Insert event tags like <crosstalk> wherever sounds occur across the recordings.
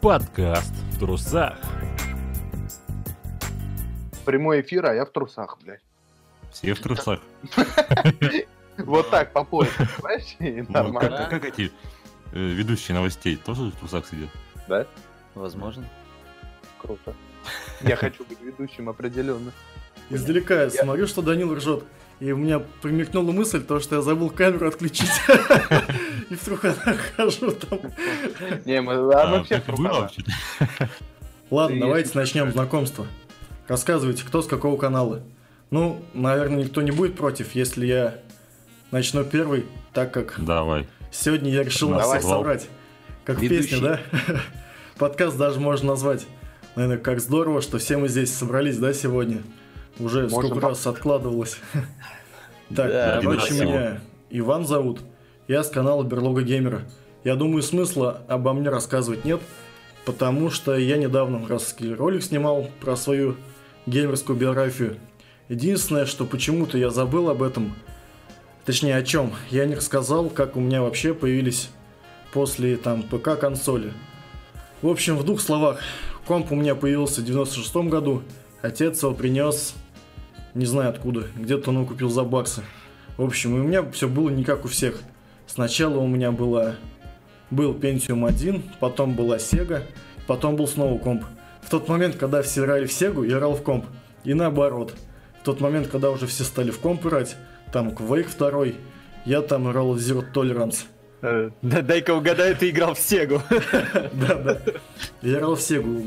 Подкаст в трусах. Прямой эфир, а я в трусах, блядь. Все в трусах. <laughs> Вот так, по поясу, понимаешь? И Ну, Нормально. как, как эти э, ведущие новостей тоже в трусах сидят? Да? Возможно. Круто. Я хочу быть ведущим определенно. Издалека я смотрю, что Данил ржет. И у меня примелькнула мысль, то, что я забыл камеру отключить. И вдруг я нахожу там. Не, мы а мы все в так и было трусах. вообще-то. Ладно, давайте начнем знакомство. Рассказывайте, кто с какого канала. Ну, наверное, никто не будет против, если я начну первый, так как Давай. сегодня я решил нас всех собрать. Как в песне, да? <laughs> Подкаст даже можно назвать. Наверное, как здорово, что все мы здесь собрались, да, сегодня. Уже Можно сколько по- раз откладывалось. <laughs> Так, короче, меня Иван зовут. Я с канала Берлога Геймера. Я думаю, смысла обо мне рассказывать нет, потому что я недавно раз ролик снимал про свою геймерскую биографию. Единственное, что почему-то я забыл об этом, точнее о чем, я не рассказал, как у меня вообще появились после там ПК консоли. В общем, в двух словах, комп у меня появился в 96 году, отец его принес, не знаю откуда, где-то он его купил за баксы. В общем, и у меня все было не как у всех. Сначала у меня была, был Pentium 1, потом была Sega, потом был снова комп. В тот момент, когда все играли в Сегу, я играл в комп. И наоборот. В тот момент, когда уже все стали в комп играть, там Quake 2, я там играл в Zero Tolerance. Э, Да, дай-ка угадаю, ты играл в Сегу. <laughs> Да, да. Я играл в Сегу.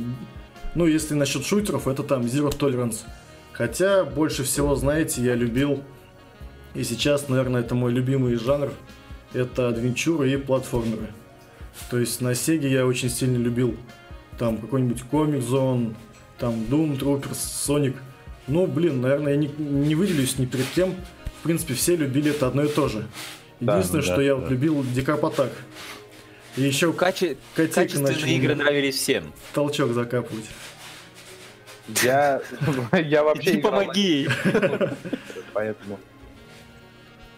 Ну, если насчет шутеров, это там Zero Tolerance. Хотя, больше всего, знаете, я любил, и сейчас, наверное, это мой любимый жанр, это адвенчуры и платформеры. То есть на Сеге я очень сильно любил там какой-нибудь Comic Zone, там Doom Troopers, Sonic. Ну, блин, наверное, я не, не выделюсь ни перед кем. В принципе, все любили это одно и то же. Да, Единственное, да, что я вот да. любил Дикап Атак. И еще Каче... котейка Качественные начал игры нравились всем. толчок закапывать. Я, <laughs> я вообще Иди играл помоги ей. <laughs> поэтому.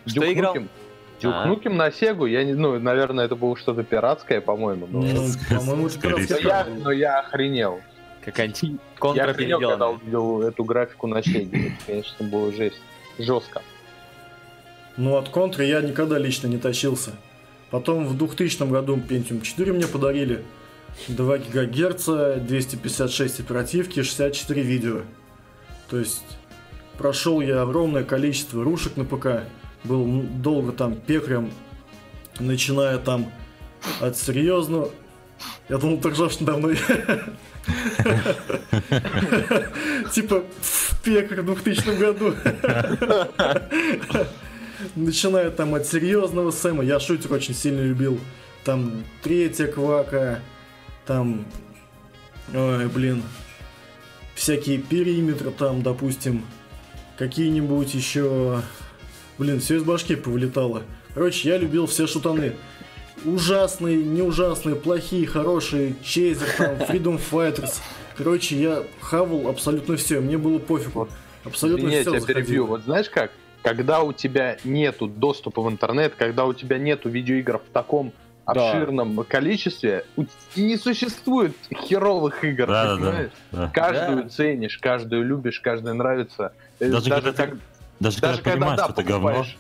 Что Duke играл? Nukem. Duke А. Nukem на Сегу, я не, ну, наверное, это было что-то пиратское, по-моему. но- Ну, по-моему, это пиратский Но я, но я охренел. Какая-нибудь Я контра охренел, когда увидел эту графику на Сеге. Это, конечно, было жесть. Жестко. Ну, от контры я никогда лично не тащился. Потом в 2000 году Pentium 4 мне подарили. 2 ГГц, 256 оперативки, 64 видео. То есть прошел я огромное количество рушек на ПК. Был долго там пекрем, начиная там от серьезного... Я думал, ты ржешь надо мной. Типа в пекарь в 2000 году. <laughs> Начиная там от серьезного Сэма, я шутер очень сильно любил. Там третья квака, там, ой, блин, всякие периметры там, допустим, какие-нибудь еще, блин, все из башки повылетало. Короче, я любил все шутаны. Ужасные, не ужасные, плохие, хорошие, Чейзер, там, <laughs> Freedom Fighters. Короче, я хавал абсолютно все, мне было пофигу. Абсолютно Извини, я все тебя перебью. Вот знаешь как? Когда у тебя нету доступа в интернет, когда у тебя нету видеоигр в таком Да. обширном количестве, у- и не существует херовых игр, Да, да, понимаешь? да. да. Каждую Да. ценишь, каждую любишь, каждая нравится. Э, Даже когда как- ты- Даже даже когда понимаешь, да, что это говно. покупаешь-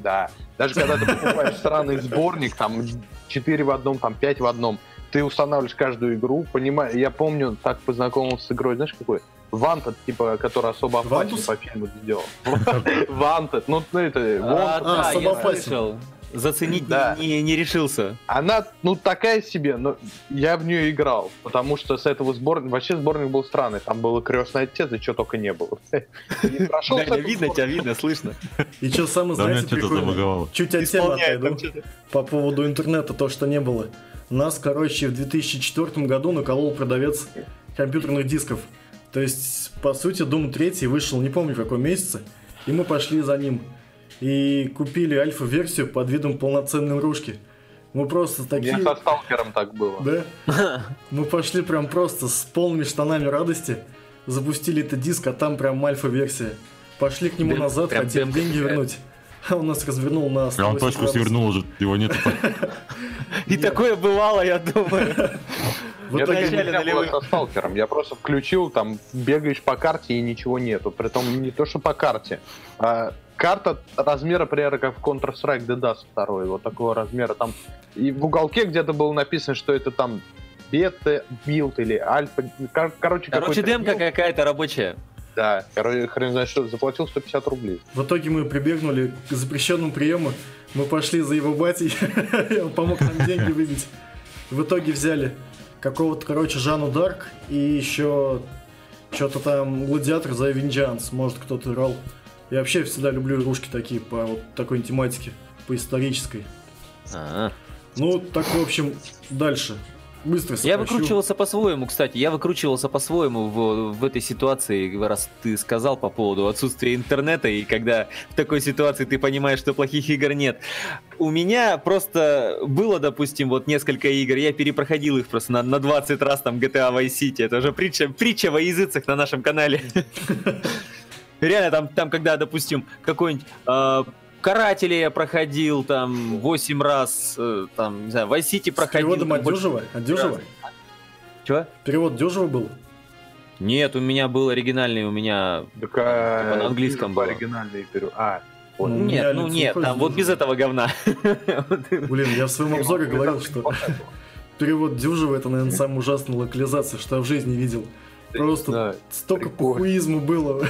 Да, даже когда ты покупаешь странный сборник, там 4 в одном, там 5 в одном, ты устанавливаешь каждую игру, понимаешь, я помню, так познакомился с игрой, знаешь какой? Вантед, типа, который особо Вантус? по фильму сделал. Вантед, <laughs> ну ну, это, А, Wanted. да, Заценить Да. не, не решился. Она, ну, такая себе, но я в нее играл, потому что с этого сборника, вообще сборник был странный, там было крестный отец, и что только не было. <laughs> Видно тебя, видно, слышно. И что самое, знаете. Чуть от темы отойду. По поводу интернета, то, что не было. Нас, короче, в 2004 году наколол продавец компьютерных дисков. То есть, по сути, Doom 3 вышел, не помню в каком месяце, и мы пошли за ним. И купили альфа-версию под видом полноценной игрушки. Мы просто такие... со сталкером так было. Да? <laughs> Мы пошли прям просто с полными штанами радости, запустили этот диск, а там прям альфа-версия. Пошли к нему назад, прям хотели деньги вернуть. <laughs> А он нас развернул на А он 180 точку свернул уже, его нету. <laughs> И такое бывало, я думаю. В меня итоге нельзя было со сталкером. Я просто включил, там бегаешь по карте и ничего нету. Притом не то, что по карте. а карта размера, примерно, как в Counter-Strike DDoS 2, вот такого размера. Там и в уголке где-то было написано, что это там бета build или альфа. Кор- Короче, Короче, какой-то демка build. какая-то рабочая. Да, короче, хрен знает что, заплатил 150 рублей. В итоге мы прибегнули к запрещенному приему. Мы пошли за его батей, <laughs> и он помог нам деньги выбить. В итоге взяли какого-то, короче, Жанну Дарк и еще что-то там Gladiator Sword of Vengeance, может кто-то играл. Я вообще всегда люблю игрушки такие по вот такой тематике, по исторической. А. Ну, так, в общем, дальше. Быстро Я выкручивался по-своему, кстати. Я выкручивался по-своему в, в этой ситуации, раз ты сказал по поводу отсутствия интернета, и когда в такой ситуации ты понимаешь, что плохих игр нет. У меня просто было, допустим, вот несколько игр, я перепроходил их просто на, на 20 раз, там GTA Vice City, это уже притча, притча во языцах на нашем канале. <laughs> Реально, там, там когда, допустим, какой-нибудь э, Карателя я проходил там 8 раз, э, там, не знаю, Vice City С проходил. переводом от дюжево? От дюжево? Чего? Перевод дюжево был? Нет, у меня был оригинальный, у меня... Так, а, Типа на английском по было. оригинальный перу- А, Ну, понял. у меня Нет, ну нет, там вот без этого говна. <laughs> Блин, я в своем обзоре говорил, что перевод Дюжева это, наверное, самая ужасная локализация, что я в жизни видел. Просто Да. столько похуизма было.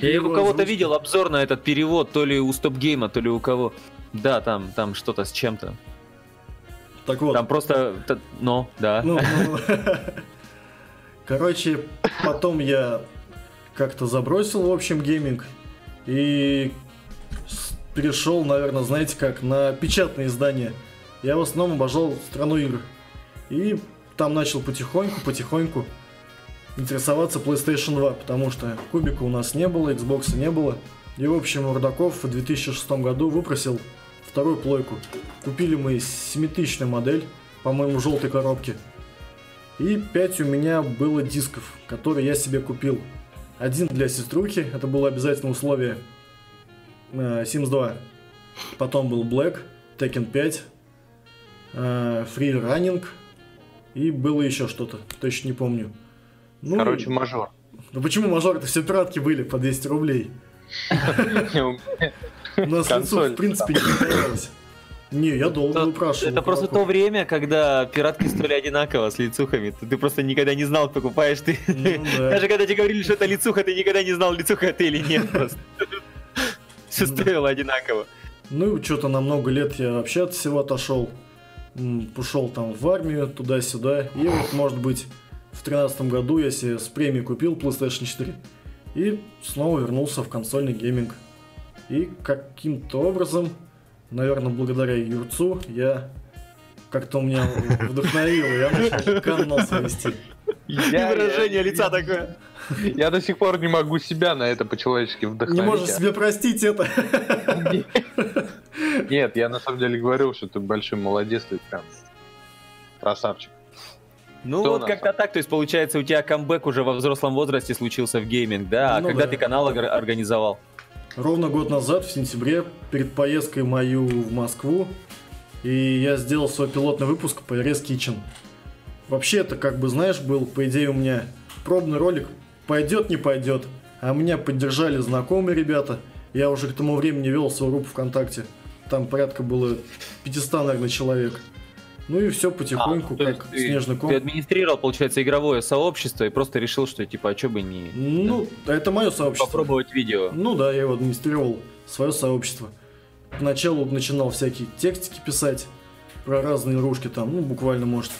Я Его у кого-то видел обзор на этот перевод, то ли у Стоп Гейма, то ли у кого. Да, там, там что-то с чем-то. Так вот, Там просто... Ну, да. ну, ну, <laughs> короче, потом я как-то забросил, в общем, гейминг и перешел, наверное, знаете как, на печатные издания. Я в основном обожал страну игр. И там начал потихоньку, потихоньку интересоваться PlayStation 2, потому что кубика у нас не было, Xbox не было. И, в общем, Рудаков в 2006 году выпросил вторую плойку. Купили мы 7000 модель, по-моему, желтой коробке. И 5 у меня было дисков, которые я себе купил. Один для сеструхи, это было обязательное условие. э, Sims 2. Потом был Black, Tekken 5, э, Free Running. И было еще что-то, точно не помню. Ну, Короче, мажор. ну почему мажор это все пиратки были по 200 рублей? У нас лицо, в принципе, не понравилось. Не, я долго Это- выпрашивал. Это просто то время, когда пиратки стоили одинаково с лицухами. Ты, ты просто никогда не знал, покупаешь ты. Ну да. Даже когда тебе говорили, что это лицуха, ты никогда не знал, лицуха это или нет. Все Ну стоило одинаково. Ну, и что-то на много лет я вообще от всего отошел. М, Ушел там в армию, туда-сюда. И вот, может быть, в тринадцатом году я себе с премией купил PlayStation 4. И снова вернулся в консольный гейминг. И каким-то образом, наверное, благодаря Юрцу, я как-то у меня вдохновило, я начал канал свой вести. И выражение лица такое. Я до сих пор не могу себя на это по-человечески Не вдохновить. можешь себе простить это. Нет, я на самом деле говорил, что ты большой молодец, ты прям красавчик. Ну Что вот как-то так, то есть получается у тебя камбэк уже во взрослом возрасте случился в гейминг, да? А Ну когда да. ты канал ор- организовал? Ровно год назад, в сентябре, перед поездкой мою в Москву, и я сделал свой пилотный выпуск по Erase Kitchen. Вообще, это как бы, знаешь, был, по идее, у меня пробный ролик, пойдет, не пойдет. А меня поддержали знакомые ребята. Я уже к тому времени вел свою группу ВКонтакте. Там порядка было 500, наверное, человек. Ну и все потихоньку, А, как ты- снежный ком. Ты администрировал, получается, игровое сообщество и просто решил, что типа, а чё бы не Ну, это мое сообщество. попробовать видео. Ну да, я его администрировал, свое сообщество. Поначалу начинал всякие текстики писать про разные игрушки там, ну буквально может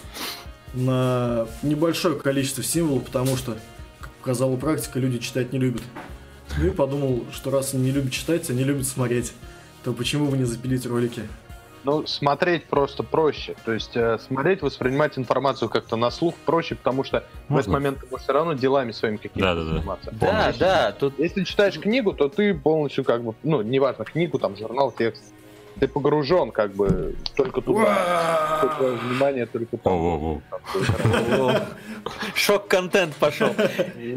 на небольшое количество символов, потому что, как показала практика, люди читать не любят. Ну и подумал, что раз они не любят читать, они любят смотреть, то почему бы не запилить ролики? Ну, смотреть просто проще. То есть э, смотреть, воспринимать информацию как-то на слух проще, потому что в этот Можно? момент ты можешь все равно делами своими какими-то Да-да-да. заниматься. Да, Если- да, тут Если читаешь книгу, то ты полностью как бы, ну, неважно, книгу, там, журнал, текст, ты погружен как бы только туда. Только внимание только там. <laughs> Шок-контент пошел.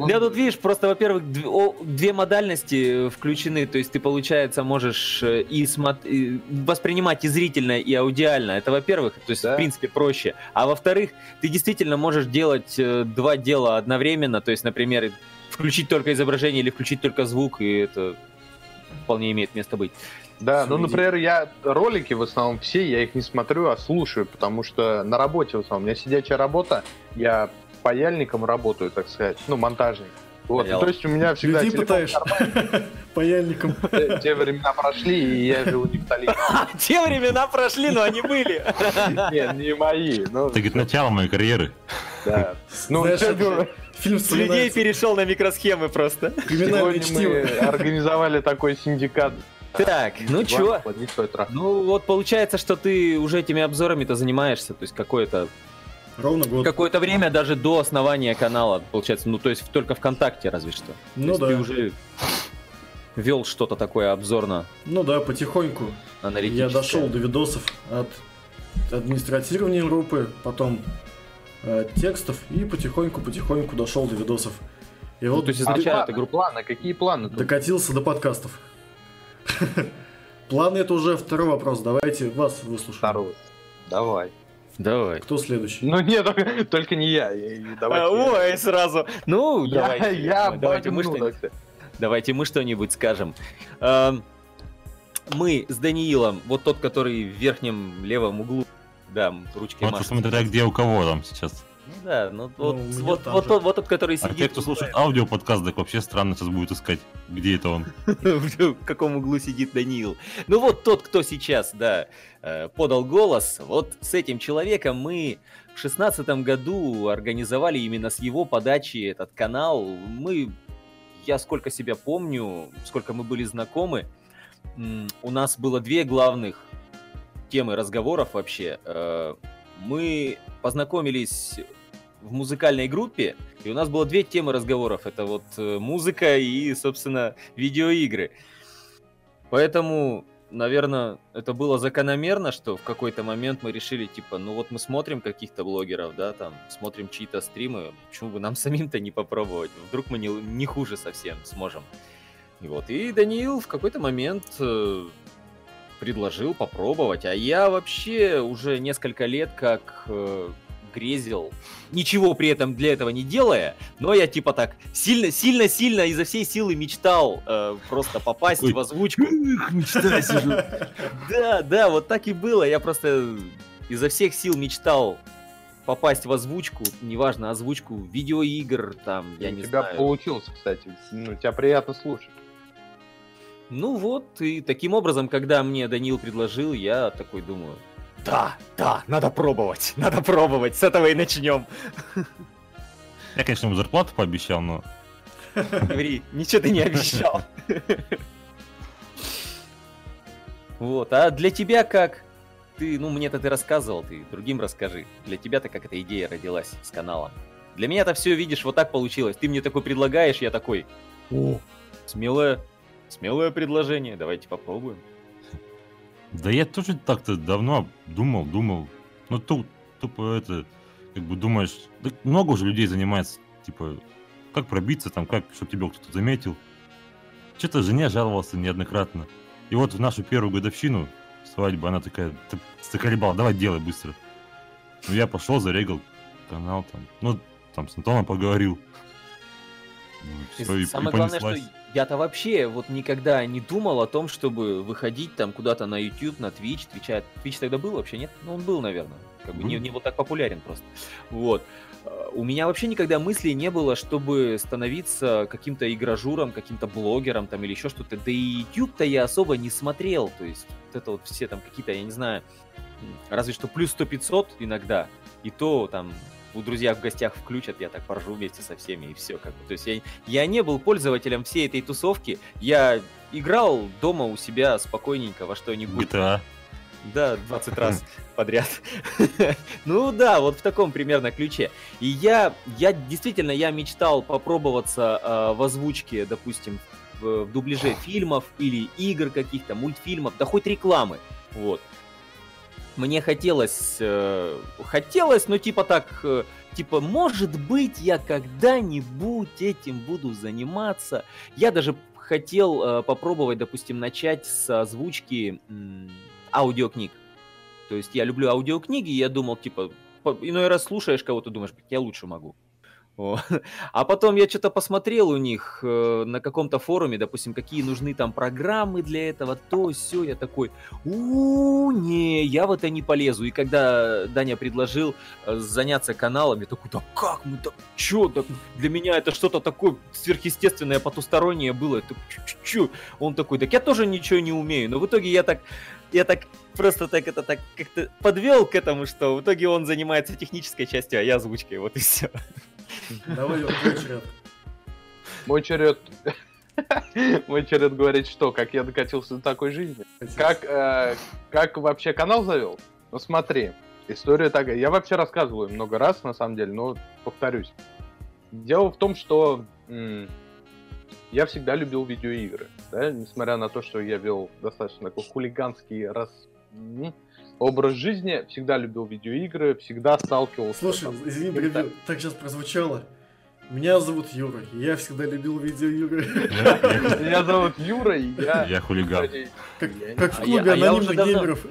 Я тут, видишь, просто, во-первых, две модальности включены, то есть ты, получается, можешь э, и, воспринимать и зрительно, и аудиально. Это, во-первых, то есть, в принципе, проще. А во-вторых, ты действительно можешь делать э, два дела одновременно, то есть, например, включить только изображение или включить только звук, и это вполне имеет место быть. Да, ну, например, я ролики в основном все, я их не смотрю, а слушаю, потому что на работе в основном. У меня сидячая работа, я паяльником работаю, так сказать, ну, монтажник. Вот, Паял. то есть у меня всегда Людей пытаешь <laughs> паяльником. Те- времена прошли, и я живу не в столице. <laughs> Те времена прошли, но они были. <laughs> Нет, не мои. Ну, Это, говорит, начало моей карьеры. да. Ну, Фильм С людей перешел на микросхемы просто. Сегодня мы организовали такой синдикат. Так, ну чё? Ну вот получается, что ты уже этими обзорами-то занимаешься, то есть какое-то Ровно год. какое-то время даже до основания канала, получается, ну то есть только ВКонтакте разве что. То Ну есть да. Ты уже вел что-то такое обзорно Ну да, потихоньку. Я дошел до видосов от администратирования группы, потом э, текстов и потихоньку-потихоньку дошел до видосов. И Ну, вот то есть А изначально планы, ты группа... планы, какие планы? тут? докатился до подкастов. <laughs> Планы это уже второй вопрос. Давайте вас выслушаем. Второй. Давай. Давай. Кто следующий? Ну нет, только, только не я. Давайте. А, ой, сразу. Ну, я, давайте. я давайте мы багну, что-нибудь так Давайте мы что-нибудь скажем. Эм, Мы с Даниилом, вот тот, который в верхнем левом углу, да, ручкой Вот машет. смотря где у кого там сейчас. Ну да, ну вот, у меня вот, вот, же. тот, вот тот, который А сидит. те, кто слушает аудиоподкаст, так вообще странно сейчас будет искать, где это он. <laughs> в каком углу сидит Даниил. Ну вот тот, кто сейчас, да, э, подал голос, вот с этим человеком мы в шестнадцатом году организовали именно с его подачи этот канал. Мы, я сколько себя помню, сколько мы были знакомы, у нас было две главных темы разговоров вообще. Э, Мы познакомились в музыкальной группе, и у нас было две темы разговоров. Это вот э, музыка и, собственно, видеоигры. Поэтому, наверное, это было закономерно, что в какой-то момент мы решили, типа, ну вот мы смотрим каких-то блогеров, да, там, смотрим чьи-то стримы, почему бы нам <laughs> самим-то не попробовать? Вдруг мы не, не хуже совсем сможем. Вот, и Даниил в какой-то момент э, предложил попробовать, а я вообще уже несколько лет как э, грезил, ничего при этом для этого не делая, но я типа так сильно, сильно, сильно изо всей силы мечтал э, просто попасть Ой. в озвучку. <laughs> Да, да, вот так и было. Я просто изо всех сил мечтал попасть в озвучку, неважно, озвучку видеоигр, там, я У не тебя знаю. получился, кстати. Ну, тебя приятно слушать. Ну вот, и таким образом, когда мне Данил предложил, я такой думаю, да, да, надо пробовать, надо пробовать, с этого и начнем. Я, конечно, ему зарплату пообещал, но <laughs> Говори, ничего ты не обещал. Вот, а для тебя как? Ты, ну, мне-то ты рассказывал, ты другим расскажи. Для тебя-то как эта идея родилась с каналом? Для меня-то все, видишь, вот так получилось. Ты мне такой предлагаешь, я такой, о, смелое, смелое предложение, давайте попробуем. Да я тоже так-то давно думал, думал. Ну тут тупо это, как бы думаешь, да много уже людей занимается, типа, как пробиться там, как, чтобы тебя кто-то заметил. Что-то жене жаловался неоднократно. И вот в нашу первую годовщину свадьбы она такая, ты заколебал, давай делай быстро. Ну я пошел, зарегал канал там, ну там с Антоном поговорил. Ну, И всё, и- и самое главное, что я-то вообще вот никогда не думал о том, чтобы выходить там куда-то на YouTube, на Twitch. Twitch, Twitch тогда был вообще, нет? Ну, он был, наверное. Как бы не, Был. не вот так популярен просто. Вот. Э, У меня вообще никогда мысли не было, чтобы становиться каким-то игражуром, каким-то блогером там или еще что-то. Да и YouTube-то я особо не смотрел. То есть вот это вот все там какие-то, я не знаю, разве что плюс 100-500 иногда. И то там у друзья в гостях включат, я так поржу вместе со всеми, и все. Как бы. То есть я, я не был пользователем всей этой тусовки. Я играл дома у себя спокойненько во что-нибудь. GTA. Да, 20 раз подряд. <laughs> Ну да, вот в таком примерно ключе. И я, я действительно, я мечтал попробоваться э, в озвучке, допустим, в, в дубляже фильмов или игр каких-то, мультфильмов, да хоть рекламы. Вот. Мне хотелось, э, хотелось, ну типа так, э, типа, может быть, я когда-нибудь этим буду заниматься. Я даже хотел э, попробовать, допустим, начать с озвучки м, аудиокниг. То есть я люблю аудиокниги, и я думал, типа, по- иной раз слушаешь кого-то, думаешь, «Блин, я лучше могу. <laughs> А потом я что-то посмотрел у них э, на каком-то форуме, допустим, какие нужны там программы для этого, то все, я такой, у не, я в это не полезу. И когда Даня предложил э, заняться каналом, я такой, да как мы, да чё, да для меня это что-то такое сверхъестественное, потустороннее было. Он такой, так я тоже ничего не умею. Но в итоге я так, я так просто так это так как-то подвел к этому, что в итоге он занимается технической частью, а я озвучкой, вот и все. <laughs> Давай, твой черед. Мой черед... <laughs> Мой черед говорить, что, как я докатился до такой жизни. Как, э, как вообще канал завел? Ну смотри, история такая. Я вообще рассказываю много раз, на самом деле, но повторюсь. Дело в том, что м, я всегда любил видеоигры. Да? Несмотря на то, что я вел достаточно такой хулиганский раз, образ жизни, всегда любил видеоигры, всегда сталкивался... Слушай, там, извини, перебью. Так сейчас прозвучало. Меня зовут Юра, я всегда любил видеоигры. Меня зовут Юра, и я... я хулиган. Как, в А клубе а уже анонимных геймеров.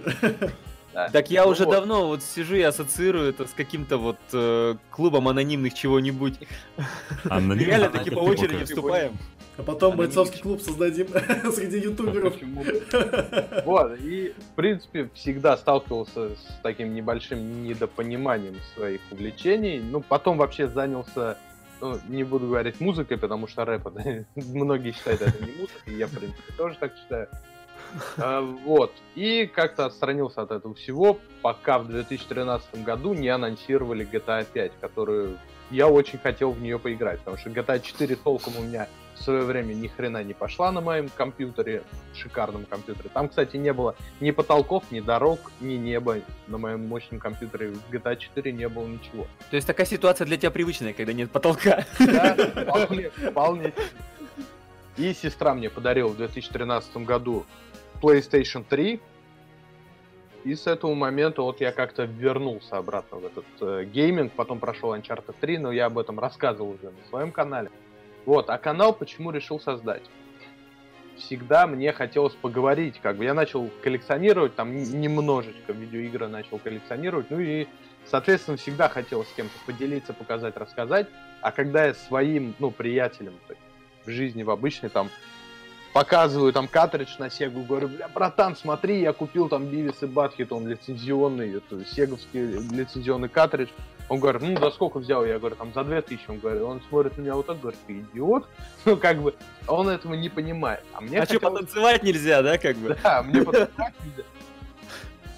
Так я Ну уже давно вот сижу и ассоциирую это с каким-то вот э, клубом анонимных чего-нибудь. Реально таки по очереди вступаем. А потом Анонимных. бойцовский клуб создадим <laughs> среди ютуберов. Вот, и, в принципе, всегда сталкивался с таким небольшим недопониманием своих увлечений. Ну, потом вообще занялся, ну, не буду говорить музыкой, потому что рэп, это- <laughs> многие считают это не музыкой, я, в принципе, тоже так считаю. А, Вот, и как-то отстранился от этого всего, пока в 2013 году не анонсировали GTA 5, которую я очень хотел в нее поиграть, потому что GTA 4 толком у меня в свое время ни хрена не пошла на моем компьютере, шикарном компьютере. Там, кстати, не было ни потолков, ни дорог, ни неба. На моем мощном компьютере в GTA 4 не было ничего. То есть такая ситуация для тебя привычная, когда нет потолка. Да, <laughs> вполне, вполне. И сестра мне подарила в 2013 году PlayStation 3. И с этого момента вот я как-то вернулся обратно в этот э, гейминг, потом прошел Uncharted 3, но я об этом рассказывал уже на своем канале. Вот, а канал почему решил создать? Всегда мне хотелось поговорить, как бы я начал коллекционировать, там немножечко видеоигры начал коллекционировать, ну и, соответственно, всегда хотел с кем-то поделиться, показать, рассказать. А когда я своим, ну, есть в жизни, в обычной, там, показываю там картридж на Сегу, говорю, бля, братан, смотри, я купил там Бивис и Батхит, он лицензионный, это сеговский лицензионный картридж. Он говорит, ну, за сколько взял? Я говорю, там, за 2000. Он говорит, он смотрит на меня вот так, говорит, ты идиот? <laughs> Ну, как бы, он этого не понимает. А мне А что, хотелось- потанцевать нельзя, да, как бы? да, мне <laughs> потанцевать нельзя.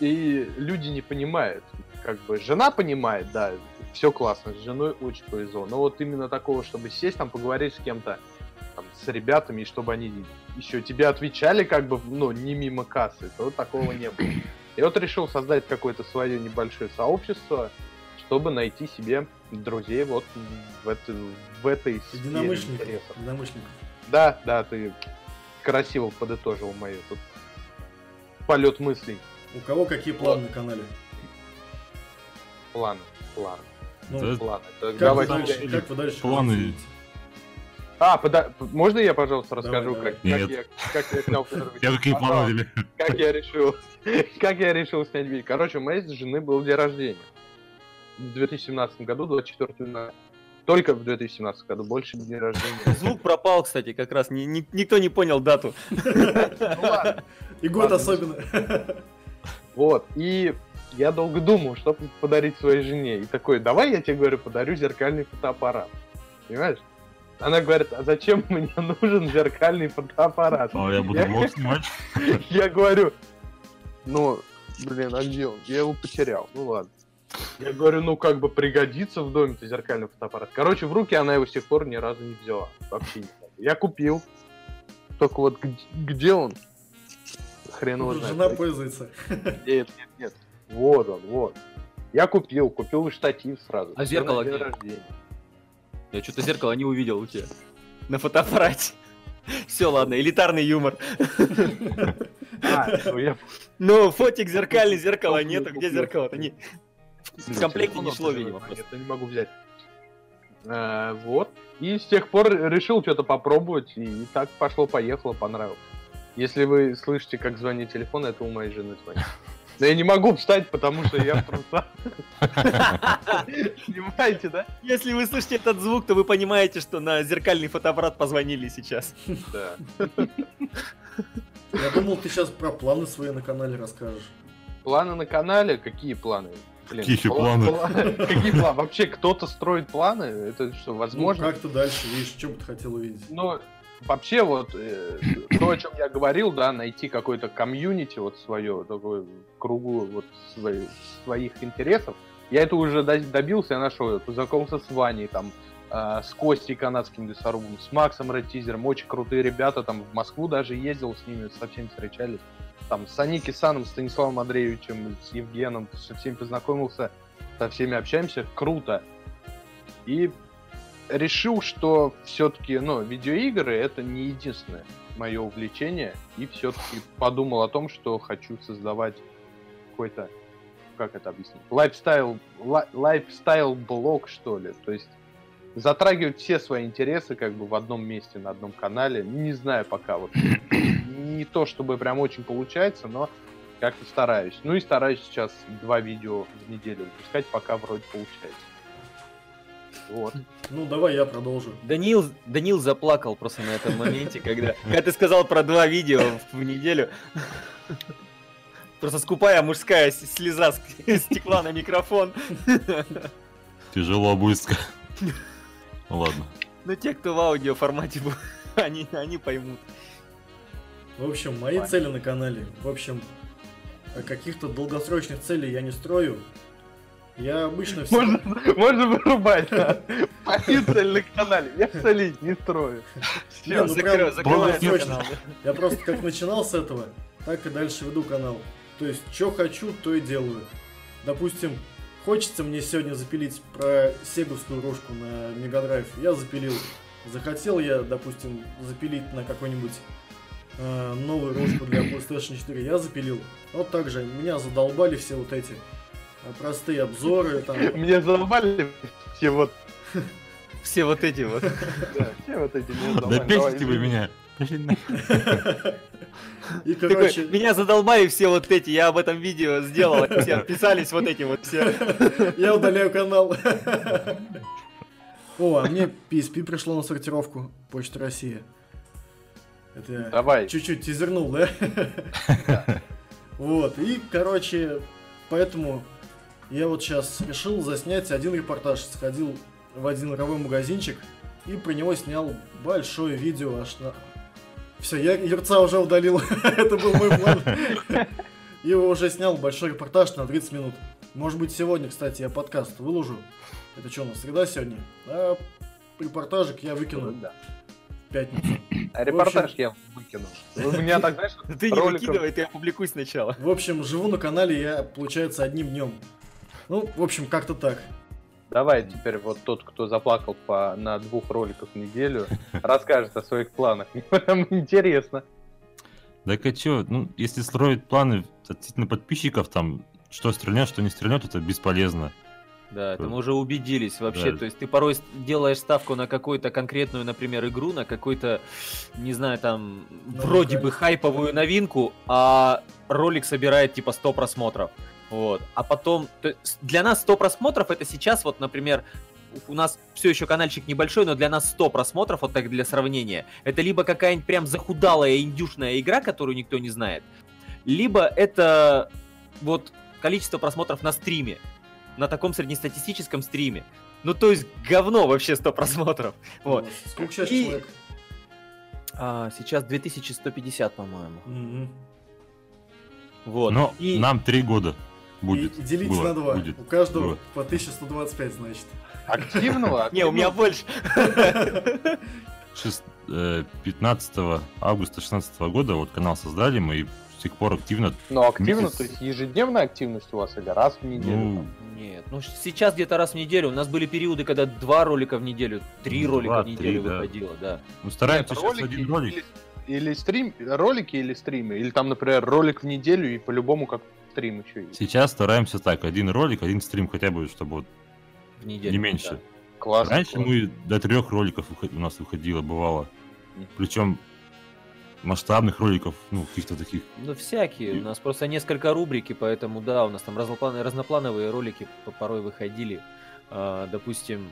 И люди не понимают. Как бы жена понимает, да, все классно, с женой очень повезло. Но вот именно такого, чтобы сесть там, поговорить с кем-то, с ребятами, и чтобы они еще тебе отвечали, как бы, ну, не мимо кассы, то такого не было. И вот решил создать какое-то свое небольшое сообщество, чтобы найти себе друзей вот в, это, в этой сфере Единомышленников. интересов. Единомышленников. Да, да, ты красиво подытожил мою тут полет мыслей. У кого какие планы на канале? Планы, планы, Ну, планы. Как, давай вы дальше, как вы дальше Планы. А, пода- можно я, пожалуйста, расскажу, Давай, как, давай. как я, как я снял <laughs> Я какие? Как я решил, <laughs> как я решил снять видео. Короче, у моей жены был день рождения. В 2017 году, 24 января. Только в 2017 году, больше дней рождения. <laughs> Звук пропал, кстати, как раз. ни- ни- никто не понял дату. Ну. И год особенно. Вот, и я долго думал, что подарить своей жене. И такой, давай я тебе, говорю, подарю зеркальный фотоаппарат. Понимаешь? Она говорит, а зачем <laughs> мне нужен зеркальный фотоаппарат? А я буду влог снимать. <laughs> Я говорю, ну, блин, а где он? Я его потерял. Ну ладно. Я говорю, ну как бы пригодится в доме-то зеркальный фотоаппарат. Короче, в руки она его с тех пор ни разу не взяла. Вообще не Я купил. Только вот где он? Хрен его знает. Жена пользуется. <laughs> Нет, нет, нет. Вот он, вот. Я купил, купил и штатив сразу. А зеркало где? Я что-то зеркало не увидел у тебя. На фотоаппарате. <laughs> Все, ладно, элитарный юмор. А <laughs> А, ну, фотик зеркальный, зеркала нету. Где зеркало-то? В комплекте не шло, видимо. Нет, я не могу взять. Э, Вот. И с тех пор решил что-то попробовать, и так пошло-поехало, понравилось. Если вы слышите, как звонит телефон, это у моей жены звонит. <laughs> Но я не могу встать, потому что я в трусах. Понимаете, да? Если вы слышите этот звук, то вы понимаете, что на зеркальный фотоаппарат позвонили сейчас. Да. Я думал, ты сейчас про планы свои на канале расскажешь. Планы на канале? Какие планы? Блин, Какие пла- планы? пла- Какие планы? Вообще кто-то строит планы? Это что, Ну, возможно? как ты дальше видишь, что бы ты хотел увидеть? Ну, вообще вот э, то, о чем я говорил, да, найти какой-то комьюнити вот свое, такое кругу вот свои- своих интересов. Я это уже до- добился, я нашел, познакомился с Ваней, там, э, с Костей канадским лесорубом, с Максом Рэттизером, очень крутые ребята, там, в Москву даже ездил с ними, со всеми встречались. Там, с Аники Саном, Станиславом Андреевичем, с Евгеном, со всеми познакомился, со всеми общаемся, круто. И решил, что все-таки, ну, видеоигры это не единственное мое увлечение, и все-таки подумал о том, что хочу создавать какой-то, как это объяснить, lifestyle, life- lifestyle блог, что ли, то есть затрагивать все свои интересы как бы в одном месте, на одном канале, не знаю пока вот, не то чтобы прям очень получается, но как-то стараюсь. Ну и стараюсь сейчас два видео в неделю выпускать, пока вроде получается. Вот. Ну, давай я продолжу. Даниил, Даниил заплакал просто на этом моменте, когда, когда ты сказал про два видео в неделю. Просто скупая мужская слеза стекла на микрофон. Тяжело сказать. Ну ладно. Но те, кто в аудио формате, бу- <laughs> они, они поймут. В общем, мои цели на канале. В общем, каких-то долгосрочных целей я не строю. Я обычно все... Можно, можно вырубать. да. Цель на канале. Я солить не строю. Всё. ну долгосрочно. канал. Я просто как начинал с этого, так и дальше веду канал. То есть, что хочу, то и делаю. Допустим, хочется мне сегодня запилить про сеговскую ружку на Мегадрайв. Я запилил. Захотел я, допустим, запилить на какой-нибудь э, новую ружку для PlayStation 4. Я запилил. Вот так же. Меня задолбали все вот эти простые обзоры. Там, <laughs> Мне задолбали все вот, <laughs> Все вот эти вот. все вот эти. Да песните вы меня. <laughs> И, Такой, короче, меня задолбали все вот эти, я об этом видео сделал, все отписались вот эти вот все. Я удаляю канал. О, а мне PSP пришло на сортировку Почта России. Это я Давай. чуть-чуть тизернул, да? Вот, и, короче, поэтому я вот сейчас решил заснять один репортаж. Сходил в один игровой магазинчик и про него снял большое видео аж на... Все, я Юрца уже удалил. <laughs> Это был мой план. И уже снял большой репортаж на 30 минут. Может быть, сегодня, кстати, я подкаст выложу. Это что, у нас среда сегодня? А репортажик я выкину Да. пятницу. А репортаж я выкину. У меня так, знаешь, <laughs> Ты не выкидывай, ты опубликуй сначала. В общем, живу на канале я, получается, одним днем. Ну, в общем, как-то так. Давай теперь вот тот, кто заплакал по, на двух роликах в неделю, <laughs> расскажет о своих планах. Мне прям интересно. Так а чё, ну, если строить планы относительно подписчиков, там, что стрельнет, что не стрельнет, это бесполезно. Да, это мы уже убедились вообще. Да. То есть ты порой делаешь ставку на какую-то конкретную, например, игру, на какой-то, не знаю, там, Ну, вроде да. бы хайповую новинку, а ролик собирает типа 100 просмотров. Вот. А потом, для нас 100 просмотров это сейчас, вот, например, у нас все еще каналчик небольшой, но для нас 100 просмотров, вот так для сравнения, это либо какая-нибудь прям захудалая индюшная игра, которую никто не знает, либо это вот количество просмотров на стриме, на таком среднестатистическом стриме. Ну, то есть говно вообще 100 просмотров. Вот. Сколько сейчас И- человек? А, сейчас 2150, по-моему. Мгм. Вот. Но И- нам три года будет. И, и делите Было, на два. будет. У каждого Было. по 1125, значит. Активного? Не, у меня больше. Шест- э, 15 августа 16 года вот канал создали мы и с тех пор активно, Ну, активно, Месяц. то есть ежедневная активность у вас или раз в неделю? ну, Нет, ну сейчас где-то раз в неделю. У нас были периоды, когда два ролика в неделю, три Ну, ролика два, в три, неделю да. выходило, да. ну, стараемся Нет, сейчас ролики один ролик. или- или стрим, ролики или стримы? Или там, например, ролик в неделю и по-любому как стрим еще есть? Сейчас стараемся так, один ролик, один стрим хотя бы, чтобы вот В неделю. не меньше. да. Классно. Раньше классно. мы до трех роликов у нас выходило, бывало. Причем масштабных роликов, ну, каких-то таких. Ну, всякие. У нас просто несколько рубрики, поэтому, да, у нас там разноплановые, разноплановые ролики по- порой выходили. А, допустим,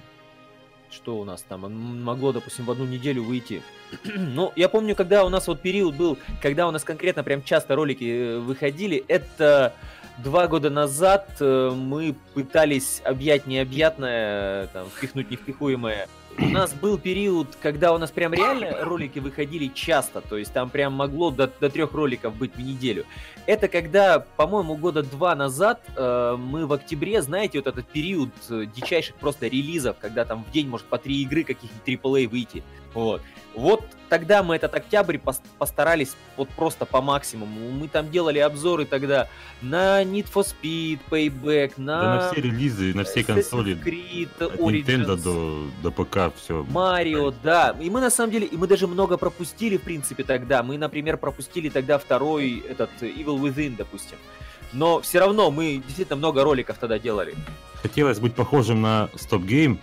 что у нас там? Могло, допустим, в одну неделю выйти. <clears throat> ну, я помню, когда у нас вот период был, когда у нас конкретно прям часто ролики э, выходили, это два года назад э, мы пытались объять необъятное, там, впихнуть невпихуемое. У нас был период, когда у нас прям реально ролики выходили часто, то есть там прям могло до, до трех роликов быть в неделю. Это когда, по-моему, года два назад э, мы в октябре, знаете, вот этот период э, дичайших просто релизов, когда там в день может по три игры каких-нибудь AAA выйти. Вот. Вот тогда мы этот октябрь пос- постарались вот просто по максимуму. Мы там делали обзоры тогда на Need for Speed, Payback, на... Да на все релизы, на все консоли, Creed, от Origins. Nintendo до, до ПК, все. Марио, да. И мы на самом деле, и мы даже много пропустили, в принципе, тогда. Мы, например, пропустили тогда второй, этот, Evil Within, допустим. Но все равно мы действительно много роликов тогда делали. Хотелось быть похожим на Stop Game,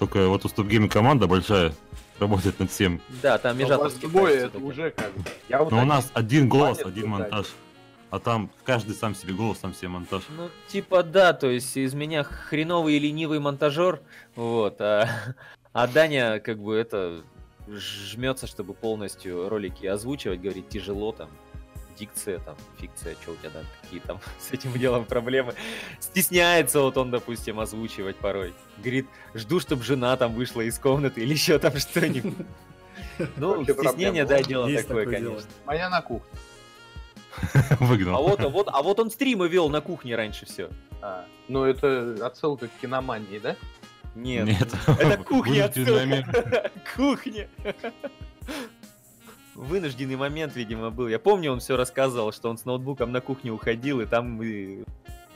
только вот у Stop Game команда большая, работает над всем. Да, там вас двое, это уже как бы. Я вот Но у нас один голос, один монтаж. А там каждый сам себе голос, сам себе монтаж. Ну, типа, да, то есть из меня хреновый и ленивый монтажер, вот, а, <laughs> а Даня, как бы, это, жмется, чтобы полностью ролики озвучивать, говорит, тяжело там, дикция там, фикция, что у тебя там, какие там <laughs> с этим делом проблемы. Стесняется вот он, допустим, озвучивать порой. Говорит, жду, чтобы жена там вышла из комнаты или еще там что-нибудь. <laughs> Ну, Вообще стеснение, проблема. да, дело Есть такое, такое дело. конечно. Моя на кухне. <laughs> Выгнал. А вот, а вот, а вот он стримы вел на кухне раньше все. А, ну это отсылка к киномании, да? Нет, Нет. Это кухня отсылка. Кухня. Вынужденный момент, видимо, был. Я помню, он все рассказывал, что он с ноутбуком на кухню уходил, и там мы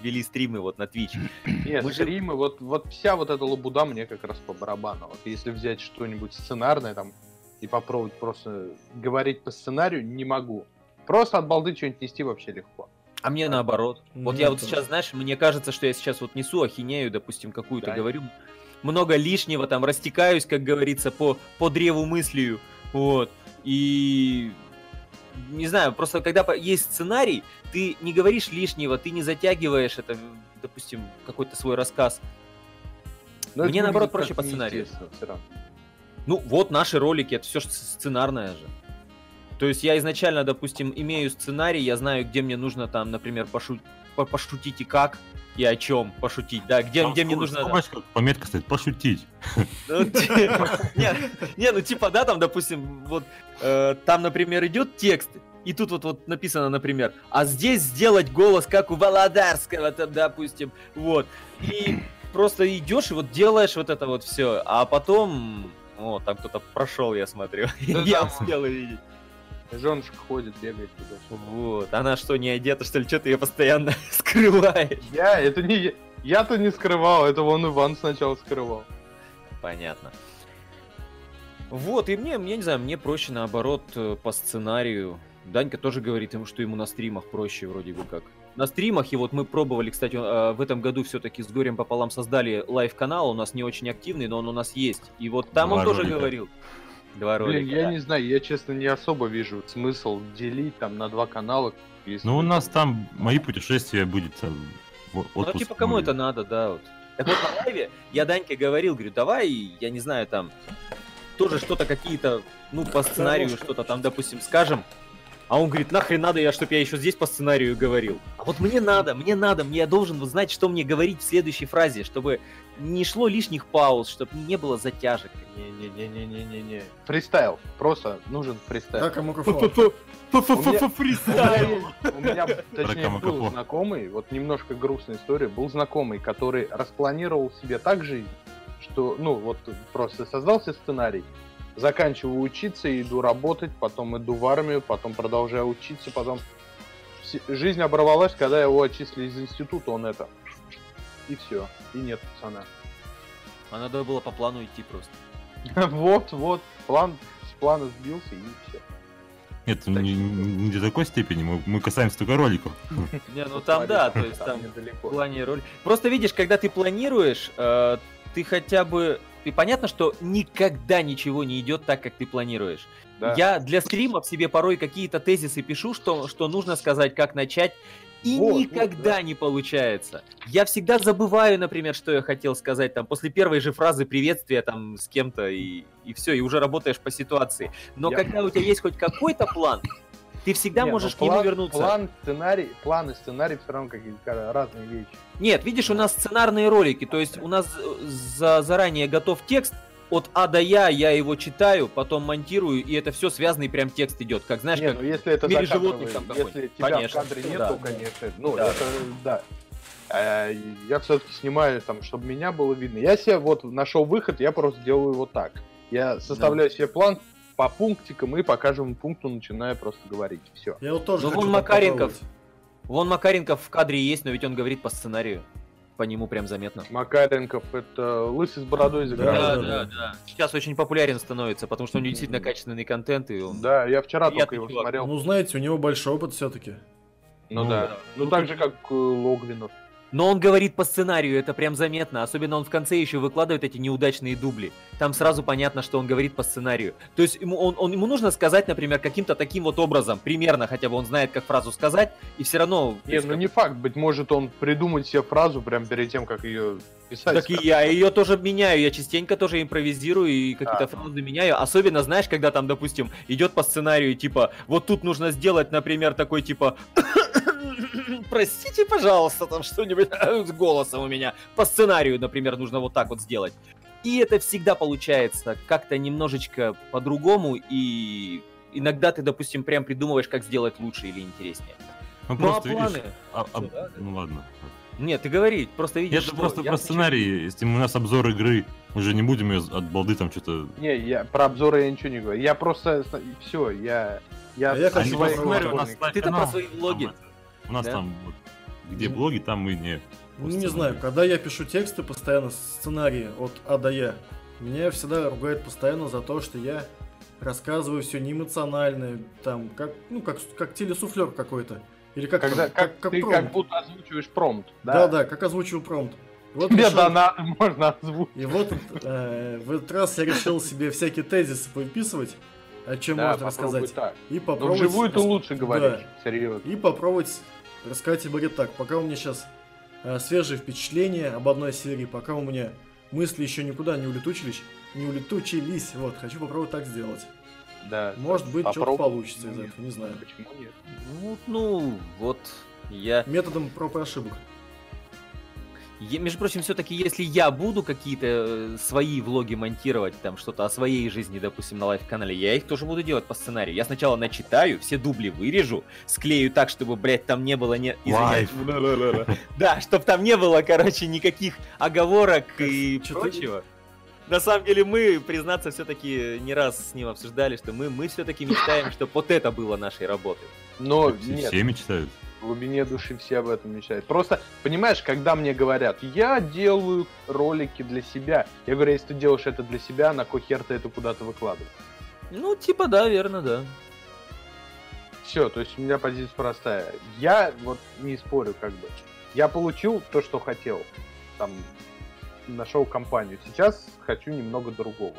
вели стримы вот на Twitch. <clears throat> Нет, Мы же- стримы, вот, вот вся вот эта лабуда мне как раз по барабану. Вот если взять что-нибудь сценарное там и попробовать просто говорить по сценарию, не могу. Просто от балды что-нибудь нести вообще легко. А мне наоборот. Вот Мне я вот сейчас, знаешь, мне кажется, что я сейчас вот несу ахинею, допустим, какую-то Да. говорю. Много лишнего, там, растекаюсь, как говорится, по, по древу мыслью. Вот. И не знаю, просто когда есть сценарий, ты не говоришь лишнего, ты не затягиваешь это, допустим, какой-то свой рассказ. Но Мне, наоборот, проще по сценарию. Ну, вот наши ролики, это все сценарное же. То есть я изначально, допустим, имею сценарий, я знаю, где мне нужно там, например, пошу- по- пошутить и как, и о чем пошутить, да, где, Там где мне нужно... да. как пометка стоит, пошутить. Ну, <laughs> Не, ну типа, да, там, допустим, вот э, там, например, идет текст, и тут вот, вот написано, например, а здесь сделать голос, как у Володарского, там, допустим, вот. И просто идешь и вот делаешь вот это вот все, а потом, о, там кто-то прошел, я смотрю, <laughs> Да я успел увидеть. Женушка ходит, бегает туда. Вот, она что, не одета, что ли, что ты ее постоянно <laughs> скрываешь? Я, это не я. Я-то не скрывал, это вон Иван сначала скрывал. Понятно. Вот, и мне, мне не знаю, мне проще наоборот э, по сценарию. Данька тоже говорит ему, что ему на стримах проще вроде бы как. На стримах, и вот мы пробовали, кстати, э, в этом году все-таки с горем пополам создали live -канал, у нас не очень активный, но он у нас есть. И вот там Два он тоже говорил. Два Блин, ролика. я да. не знаю, я честно не особо вижу смысл делить там на два канала. если- Ну, у нас там мои путешествия будет там, в- Ну, типа, кому будет. это надо, да, вот. Так вот, на лайве я Даньке говорил, говорю, давай, я не знаю, там, тоже что-то какие-то, ну, по сценарию что-то там, допустим, скажем. А он говорит, нахрен надо, я, чтобы я еще здесь по сценарию говорил. А вот мне надо, мне надо, мне я должен вот знать, что мне говорить в следующей фразе, чтобы не шло лишних пауз, чтобы не было затяжек. Не-не-не-не-не-не. Фристайл. Просто нужен фристайл. У меня- Фристайл. <laughs> У меня, точнее, был знакомый, вот немножко грустная история, был знакомый, который распланировал себе так жизнь, что, ну, вот просто создался сценарий, заканчиваю учиться, иду работать, потом иду в армию, потом продолжаю учиться, потом жизнь оборвалась, когда его отчислили из института, он это, и все, и нет пацана. А надо было по плану идти просто. <laughs> Вот, вот, план с плана сбился и все. Нет, не, не до такой степени, мы, мы касаемся только роликов. <laughs> Не, ну там да, то есть там в плане роли. Просто видишь, когда ты планируешь, э, ты хотя бы... И понятно, что никогда ничего не идет так, как ты планируешь. Да. Я для стримов себе порой какие-то тезисы пишу, что, что нужно сказать, как начать, и Вот, вот, никогда да. не получается. Я всегда забываю, например, что я хотел сказать там после первой же фразы приветствия там с кем-то и, и все, и уже работаешь по ситуации. Но Я- когда у тебя есть хоть какой-то план, ты всегда Не, ну можешь к нему план- вернуться. План, сценарий, план и сценарий все равно какие-то разные вещи. Нет, видишь, у нас сценарные ролики, то есть у нас э, за, заранее готов текст, от А до Я, я его читаю, потом монтирую, и это все связанный прям текст идет, как знаешь, Не, как ну если это в мире животных там если тебя Конечно. в кадре нет, Да. то, конечно, ну, Да. это, да. А, Я все-таки снимаю там, чтобы меня было видно. Я себе вот нашел выход, я просто делаю вот так. Я составляю себе план по пунктикам и по каждому пункту начинаю просто говорить. Все. Я вот тоже Ну, вон Макаренков. Вон Макаренков в кадре есть, но ведь он говорит по сценарию. По нему прям заметно. Макаренков это лысый с бородой Да, загорает. да, да. Сейчас очень популярен становится, потому что у него действительно качественный контент, и он... Да, я вчера только его чувак. смотрел. Ну, знаете, у него большой опыт все-таки. Ну, ну, да. Ну так же, как э, Логвинов. Но он говорит по сценарию, это прям заметно. Особенно он в конце еще выкладывает эти неудачные дубли. Там сразу понятно, что он говорит по сценарию. То есть ему, он, он- ему нужно сказать, например, каким-то таким вот образом, примерно хотя бы он знает, как фразу сказать, и все равно... Не, ну не факт, быть может он придумает себе фразу прямо перед тем, как ее писать. Так и я ее тоже меняю, я частенько тоже импровизирую и какие-то Да. фразы меняю. Особенно, знаешь, когда там, допустим, идет по сценарию, типа, вот тут нужно сделать, например, такой, типа, простите, пожалуйста, там что-нибудь с голосом у меня. По сценарию, например, нужно вот так вот сделать. И это всегда получается как-то немножечко по-другому, и иногда ты, допустим, прям придумываешь, как сделать лучше или интереснее. Ну, Ну, а просто видишь, планы? а- а- Всё, да? ну ладно. Нет, ты говори, просто видишь, Это что просто я про хочу- сценарий. Если у нас обзор игры, мы же не будем ее от балды там что-то... Не, я про обзоры я ничего не говорю. Я просто все, я. Я, А я хочу своих Ты-то про свои влоги. Там это- У нас Да? там, вот, где Ну. блоги, там мы не... Ну, не знаю, когда я пишу тексты постоянно, сценарии от А до Я, меня всегда ругают постоянно за то, что я рассказываю все неэмоционально, там, как, ну, как, как телесуфлер какой-то. Или как, Когда там, как, ты промпт. как будто озвучиваешь промпт. Да, Да, да, как озвучиваю промпт. Вот Тебе решил- донат <laughs> можно озвучить. И вот э, в этот раз я решил себе всякие тезисы выписывать, о чем Да, можно рассказать. так. И Но попробовать... вживую ты рас- лучше говоришь. Серьезно. И попробовать рассказать говорит так, пока у меня сейчас свежие впечатления об одной серии, пока у меня мысли еще никуда не улетучились, не улетучились, вот, хочу попробовать так сделать. Да. Может быть, что-то получится из Нет. этого, не знаю. Почему нет? Ну, ну, вот я... Методом проб и ошибок. Я- Между прочим, все-таки, если я буду какие-то э, свои влоги монтировать, там что-то о своей жизни, допустим, на live канале, я их тоже буду делать по сценарию. Я сначала начитаю, все дубли вырежу, склею так, чтобы, блядь, там не было... Не... извиняюсь. <laughs> Да, чтобы там не было, короче, никаких оговорок и прочего. На самом деле мы, признаться, все-таки не раз с ним обсуждали, что мы, мы все-таки мечтаем, чтобы вот это было нашей работой. Но Все- нет, Все мечтают. В глубине души все об этом мечтают. Просто, понимаешь, когда мне говорят, я делаю ролики для себя, я говорю, если ты делаешь это для себя, на кой хер ты это куда-то выкладываешь? Ну, типа, да, верно, да. Все, то есть у меня позиция простая. Я вот не спорю, как бы. Я получил то, что хотел. Там нашел компанию. Сейчас хочу немного другого.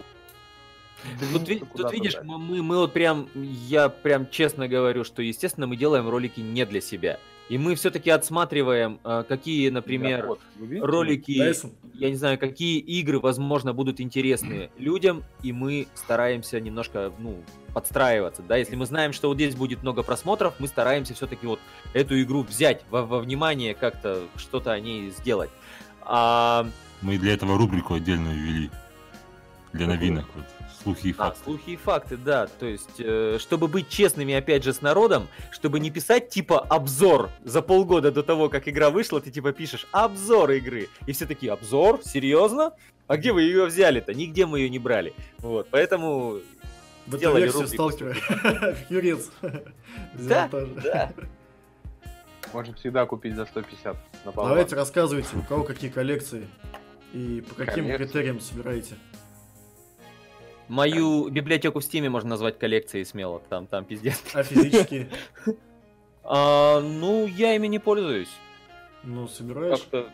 Тут, тут видишь, мы, мы, мы вот прям, я прям честно говорю, что, естественно, мы делаем ролики не для себя. И мы все-таки отсматриваем, э, какие, например, Да, вот, вы видите? ролики, я не знаю, какие игры, возможно, будут интересны людям, и мы стараемся немножко, ну, подстраиваться, да, если мы знаем, что вот здесь будет много просмотров, мы стараемся все-таки вот эту игру взять во, во внимание, как-то что-то о ней сделать. А, Мы для этого рубрику отдельную ввели. Для новинок. Вот, слухи и а, факты. слухи и факты, да, то есть, э, чтобы быть честными, опять же, с народом, чтобы не писать, типа, обзор за полгода до того, как игра вышла, ты, типа, пишешь обзор игры, и все такие, обзор? Серьезно? А где вы ее взяли-то? Нигде мы ее не брали. Вот, поэтому в этой Делали версии рубрику. <laughs> Юрец. Да, да. Можно всегда купить за 150 на. Давайте рассказывайте, у кого какие коллекции и по каким Коллекции. критериям собираете. Мою библиотеку в Стиме можно назвать коллекцией смело. Там, там пиздец. А физические? <laughs> А, ну, я ими не пользуюсь. Ну, собираешь? Как-то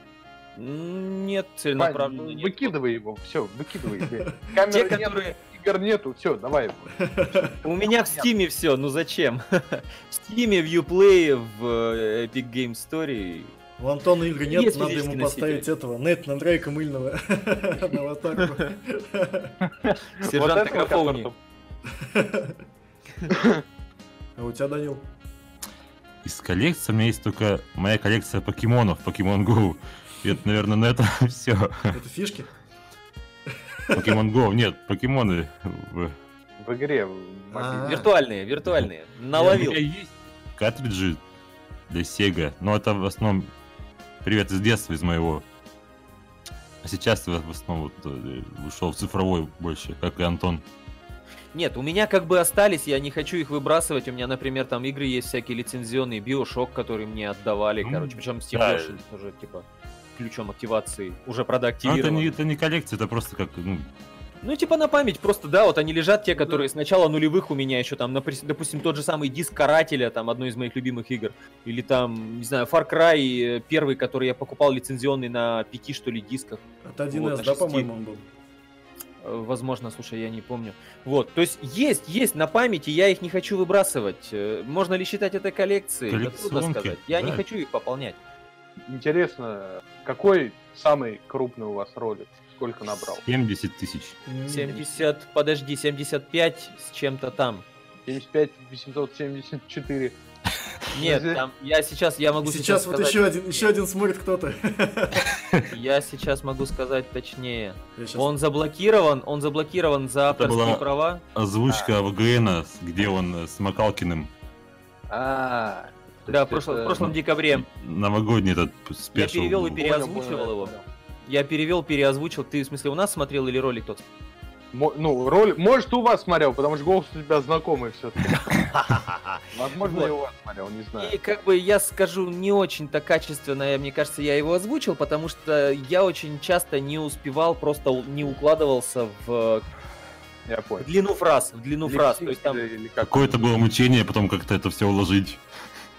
нет целенаправленно. нет. выкидывай его, все, выкидывай. <laughs> Те, Камеры нет, которые... игр нету, все, давай. <laughs> У меня в Стиме все, ну зачем? В Стиме, в Uplay, в э, Epic Game Story. У Антона игры нет, Есть надо ему поставить этого, нет на Дрейка мыльного <laughs> на аватарку. <laughs> Сержант который- <laughs> А у тебя, Данил? Из коллекции у меня есть только моя коллекция покемонов, Pokemon Go. И это, наверное, на этом все. Это фишки? Pokemon Go, нет, покемоны. в- В игре. А. Виртуальные, виртуальные. У Наловил. меня есть картриджи для Sega, но это в основном привет из детства, из моего. А сейчас я в основном вот, э, ушел в цифровой больше, как и Антон. Нет, у меня как бы остались, я не хочу их выбрасывать. У меня, например, там игры есть всякие лицензионные, Биошок, которые мне отдавали, Ну, короче. Причем Steam да. Version уже, типа, ключом активации. Уже, правда, Но это не, это не коллекция, это просто как, ну, Ну, типа на память просто, да, вот они лежат, те, которые с начала нулевых у меня еще там, допустим, тот же самый диск Карателя, там, одной из моих любимых игр, или там, не знаю, Far Cry, э, первый, который я покупал лицензионный на пяти, что ли, дисках. Это Вот, 1С, на да, по-моему, он был? Э, Возможно, слушай, я не помню. Вот, то есть есть, есть на памяти, я их не хочу выбрасывать. Э, Можно ли считать это коллекцией? Да трудно сказать. Я не да. хочу их пополнять. Интересно, какой самый крупный у вас ролик? Сколько набрал? 70 тысяч. М, 70, подожди, 75 с чем-то там. 75 874. Нет, там, я сейчас, я могу Сейчас вот сказать- еще один, еще один смотрит кто-то. Я сейчас могу сказать точнее. Я щас- Он заблокирован, он заблокирован за Это авторские была- права. Озвучка ВГН, где он с Макалкиным. А, Да, в прошлом, это- в прошлом декабре. Новогодний этот спешл. перевел и переозвучивал его. понял. Я перевел, переозвучил. Ты, в смысле, у нас смотрел или ролик тот? Мо- Ну, ролик, может, у вас смотрел, потому что голос у тебя знакомый все-таки. <laughs> Возможно, и у вас смотрел, не знаю. И как бы я скажу, не очень-то качественно, я- мне кажется, я его озвучил, потому что я очень часто не успевал, просто не укладывался в Я в понял. длину фраз, в длину фраз. То есть там Или как- Какое-то было мучение потом как-то это все уложить.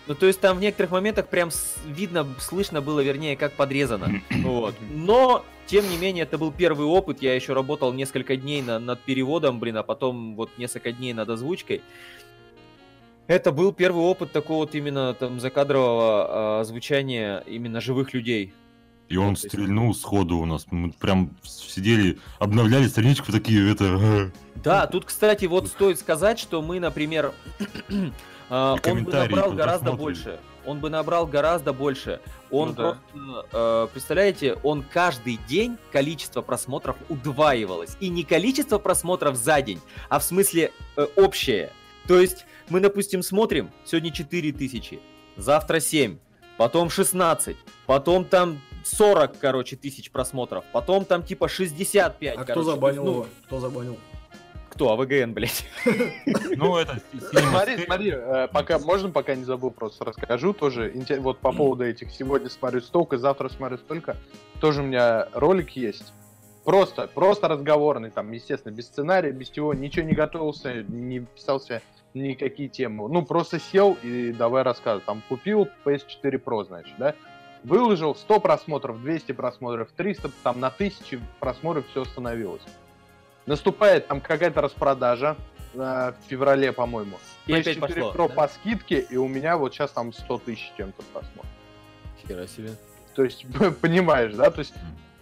Ну, то есть там в некоторых моментах прям видно, слышно было, вернее, как подрезано. <coughs> Вот. Но, тем не менее, это был первый опыт. Я еще работал несколько дней на- над переводом, блин, а потом вот несколько дней над озвучкой. Это был первый опыт такого вот именно там закадрового а, озвучания именно живых людей. И он стрельнул сходу у нас. Мы прям сидели, обновляли страничку такие, это... э, <laughs> Да, тут, кстати, вот стоит сказать, что мы, например, он бы набрал гораздо больше. Он бы набрал гораздо больше. Он Ну да. просто, э, представляете, он каждый день количество просмотров удваивалось. И не количество просмотров за день, а в смысле э, общее. То есть мы, допустим, смотрим, сегодня 4 тысячи, завтра 7, потом 16, потом там 40, короче, тысяч просмотров, потом там типа 65, А кто короче. забанил Ну, его? Кто забанил? Кто? АВГН, блядь. <laughs> Ну, это... Смотри, смотри, э, пока можно, пока не забыл, просто расскажу тоже. Вот по поводу этих сегодня смотрю столько, завтра смотрю столько. Тоже у меня ролик есть. Просто, просто разговорный, там, естественно, без сценария, без чего, ничего не готовился, не писался никакие темы. Ну, просто сел и давай рассказывай. Там купил PS4 Pro, значит, да? Выложил 100 просмотров, 200 просмотров, 300, там на 1000 просмотров все остановилось. Наступает там какая-то распродажа э, в феврале, по-моему. И опять PS4 пошло. Pro да? по скидке, и у меня вот сейчас там 100 тысяч чем-то просмотров. Хера себе. То есть, <laughs> понимаешь, да? То есть,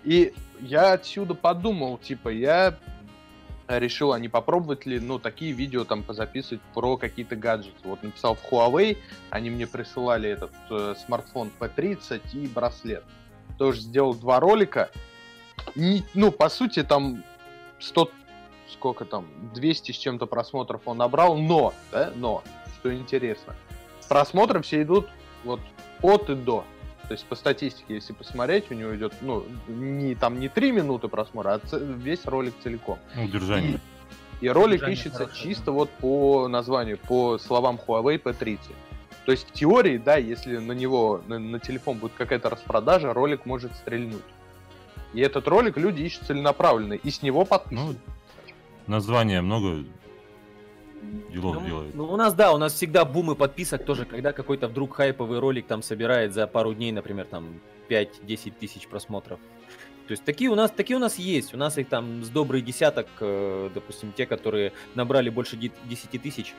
и я отсюда подумал, типа, я решил, а не попробовать ли, ну, такие видео там позаписывать про какие-то гаджеты. Вот написал в Huawei, они мне присылали этот э, смартфон P30 и браслет. Тоже сделал два ролика. Не- ну, по сути, там 100, сколько там, 200 с чем-то просмотров он набрал, но, да, но, что интересно, просмотры все идут вот от и до. То есть по статистике, если посмотреть, у него идет, ну, не там не 3 минуты просмотра, а ц- весь ролик целиком. Ну, удержание. И ролик Содержание ищется хорошее, чисто вот по названию, по словам Huawei P30. То есть в теории, да, если на него, на, на телефон будет какая-то распродажа, ролик может стрельнуть. И этот ролик люди ищут целенаправленно, и с него подписываются. название много делов Ну, делает. ну, у нас, да, у нас всегда бумы подписок тоже, когда какой-то вдруг хайповый ролик там собирает за пару дней, например, там 5-10 тысяч просмотров. То есть такие у нас, такие у нас есть. У нас их там с добрый десяток, э, допустим, те, которые набрали больше де- 10 тысяч.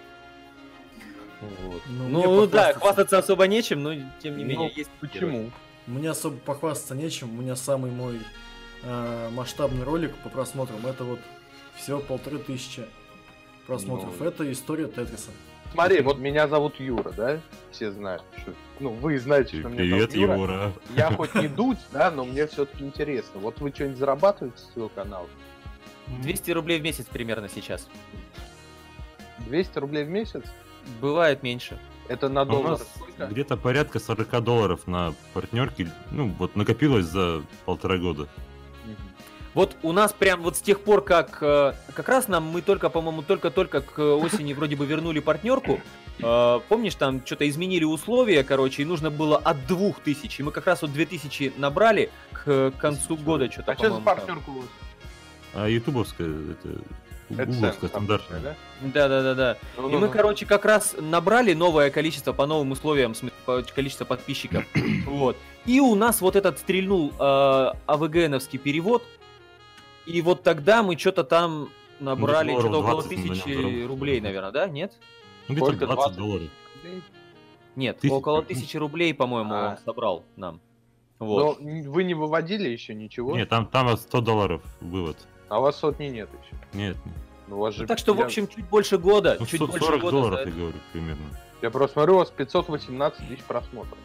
Вот. Ну, Ну, да, хвастаться особо нечем, но тем не Ну, менее есть. Почему? Мне особо похвастаться нечем. У меня самый мой э, масштабный ролик по просмотрам это вот всего полторы тысячи просмотров. Ну. Это история Тетриса. Смотри, вот меня зовут Юра, да? Все знают. что- Ну, вы знаете, что меня Привет, зовут Юра. Юра. Я хоть <laughs> не дуть, да, но мне все-таки интересно. Вот вы что-нибудь зарабатываете с своего канала? 200 рублей в месяц примерно сейчас. 200 рублей в месяц? Бывает меньше. Это на А У доллар нас сколько? где-то порядка 40 долларов на партнерке, ну, вот накопилось за полтора года. Вот у нас прям вот с тех пор, как э, как раз нам мы только, по-моему, только-только к осени вроде бы вернули партнерку. Э, Помнишь, там что-то изменили условия, короче, и нужно было от двух тысяч. И мы как раз вот две тысячи набрали к концу года что-то, А что за партнерку у вас? А ютубовская, это, Это гугловская, стандартная. да? Да-да-да-да. И мы, Ну-ну-ну. короче, как раз набрали новое количество по новым условиям, количество подписчиков. <clears throat> Вот. И у нас вот этот стрельнул э, АВГНовский перевод. И вот тогда мы что-то там набрали долларов что-то около 20 на нем тысячи рублей, наверное, да? Нет? Ну, где-то Сколько? 20 20? долларов. Нет, Тысяча- около тысячи рублей, по-моему, А. он собрал нам. Вот. Но вы не выводили еще ничего? Нет, там, там 100 долларов вывод. А у вас сотни нет еще. Нет, нет. Ну, у вас же так что, в общем, чуть больше года. Ну, чуть 100 больше 40 года долларов, я говорю, примерно. Я просто смотрю, у вас 518 тысяч просмотров.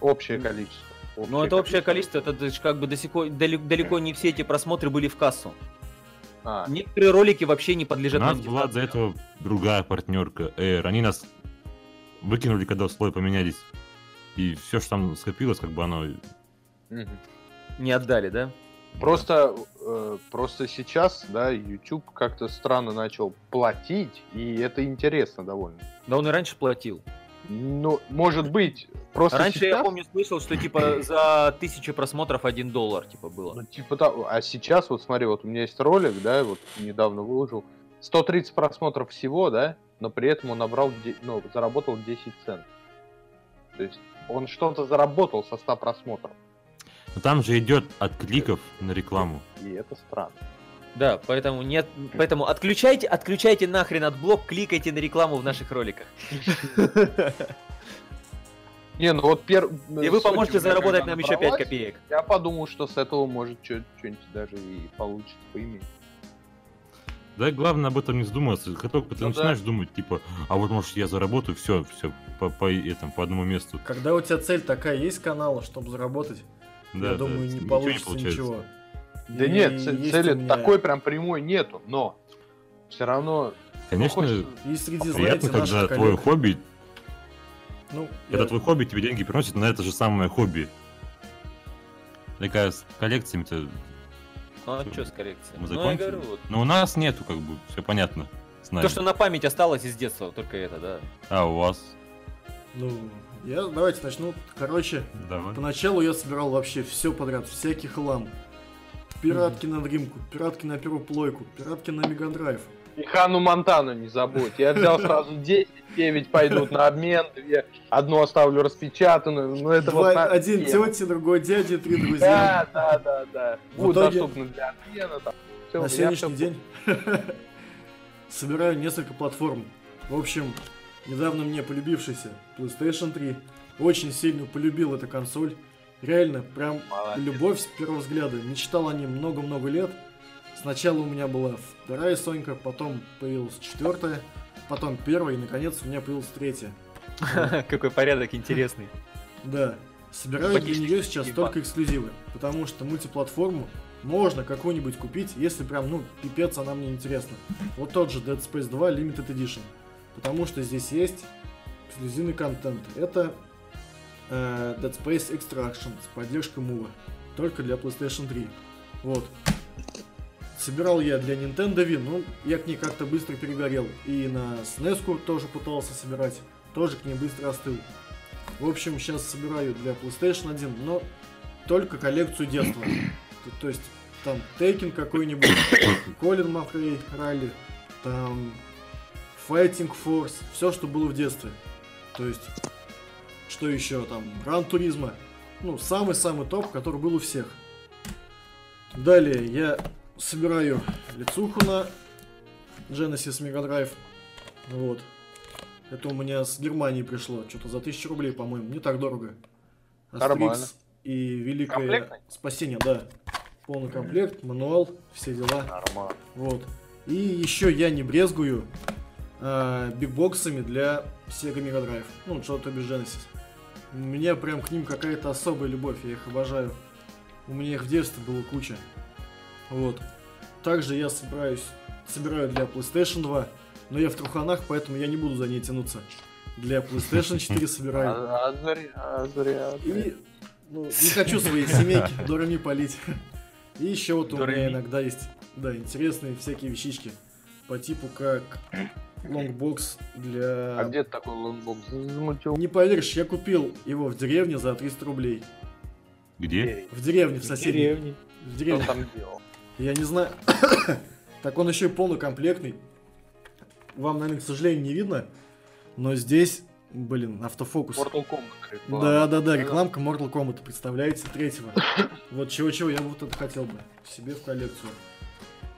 Общее количество. Но это общее количество, это даже как бы далеко, далеко не все эти просмотры были в кассу. А, Некоторые ролики вообще не У подлежат нас была до этого другая партнерка, Air. Они нас выкинули, когда условия поменялись. И все, что там скопилось, как бы оно... Не отдали, да? Просто, э, просто сейчас, да, YouTube как-то странно начал платить, и это интересно довольно. Да он и раньше платил. Ну, может быть, просто Раньше я сейчас- помню, слышал, что типа <clears throat> за тысячу просмотров один доллар типа было. Ну, типа того. А сейчас, вот смотри, вот у меня есть ролик, да, вот недавно выложил, 130 просмотров всего, да, но при этом он набрал, ну, заработал 10 центов. То есть он что-то заработал со 100 просмотров, Но там же идет от кликов на рекламу. и это странно. Да, поэтому нет, поэтому отключайте, отключайте нахрен от блок, кликайте на рекламу в наших роликах. <laughs> Не, ну вот пер... И вы поможете заработать нам еще 5 копеек. Я подумал, что с этого может что- что-нибудь даже и получится поиметь. Да, главное об этом не задумываться. Как только ты Ну да. начинаешь думать, типа, а вот может я заработаю, все, все, по, по, этому, по одному месту. Когда у тебя цель такая есть канала, чтобы заработать, Да, я да, думаю, не ничего получится получается. ничего. Да И нет, цели меня- такой прям прямой нету, но все равно Конечно, ну, хочется- И среди, приятно, знаете, когда коллег... твое хобби, Ну, когда я- твой хобби тебе деньги приносит на это же самое хобби. Такая с коллекциями-то. Ну а что с коррекцией? Мы Ну я закончили? говорю, вот. Но у нас нету, как бы, все понятно. То, что на память осталось из детства, только это, да. А у вас? Ну, я давайте начну. Короче, Давай. поначалу я собирал вообще все подряд, всякий хлам. Пиратки на дримку, пиратки на первую плойку, пиратки на мегадрайв. И Хану Монтану не забудь. Я взял сразу 10, 9 пойдут на обмен, две, одну оставлю распечатанную. Ну это Два- вот на один тете, другой дяде, три друзья. Да, да, да, да. В Будет итоге- доступно для обмена. Там. Всё, На сегодняшний всё день <laughs> собираю несколько платформ. В общем, недавно мне полюбившийся PlayStation 3. Очень сильно полюбил эту консоль. Реально, прям Молодец. любовь с первого взгляда. Мечтал о ней много-много лет. Сначала у меня была вторая Сонька, потом появилась четвертая, потом первая, и наконец у меня появилась третья. <laughs> Какой порядок интересный. Да. Собираю для нее сейчас только эксклюзивы, потому что мультиплатформу можно какую-нибудь купить, если прям, ну, пипец, она мне интересна. Вот тот же Dead Space 2 Limited Edition. Потому что здесь есть эксклюзивный контент. Это э, Dead Space Extraction с поддержкой Move. Только для PlayStation 3. Вот. Собирал я для Nintendo Wii, ну, я к ней как-то быстро перегорел. И на SNES тоже пытался собирать, тоже к ней быстро остыл. В общем, сейчас собираю для PlayStation 1, но только коллекцию детства. То, то есть там Тейкин какой-нибудь, Колин Макрей, Ралли, там Fighting Force, все, что было в детстве. То есть, что еще там, Гран Туризма, ну, самый-самый топ, который был у всех. Далее я собираю лицуху на Genesis Mega Drive. Вот. Это у меня с Германии пришло. Что-то за 1000 рублей, по-моему. Не так дорого. Нормально. Астерикс и Великое Комплектный? Спасение, да. Полный комплект, мануал, все дела. Нормально. Вот. И еще я не брезгую а, бигбоксами для Sega Mega Drive. Ну, что-то без Genesis. У меня прям к ним какая-то особая любовь, я их обожаю. У меня их в детстве было куча. Вот. Также я собираюсь, собираю для PlayStation 2, но я в труханах, поэтому я не буду за ней тянуться. Для PlayStation 4 собираю. А, а зря, а зря. И ну, не хочу свои семейки дурами полить. И еще вот у меня иногда есть, да, интересные всякие вещички по типу как longbox для... А где ты такой longbox замутил? Не поверишь, я купил его в деревне за 300 рублей. Где? В деревне, в соседней. В Что деревне. там делал? Я не знаю. <coughs> так он еще и полнокомплектный. Вам, наверное, к сожалению, не видно. Но здесь, блин, автофокус. Mortal Kombat реклама. Да, да, да, рекламка Mortal Kombat, представляете, третьего. Вот чего-чего, я вот это хотел бы себе в коллекцию.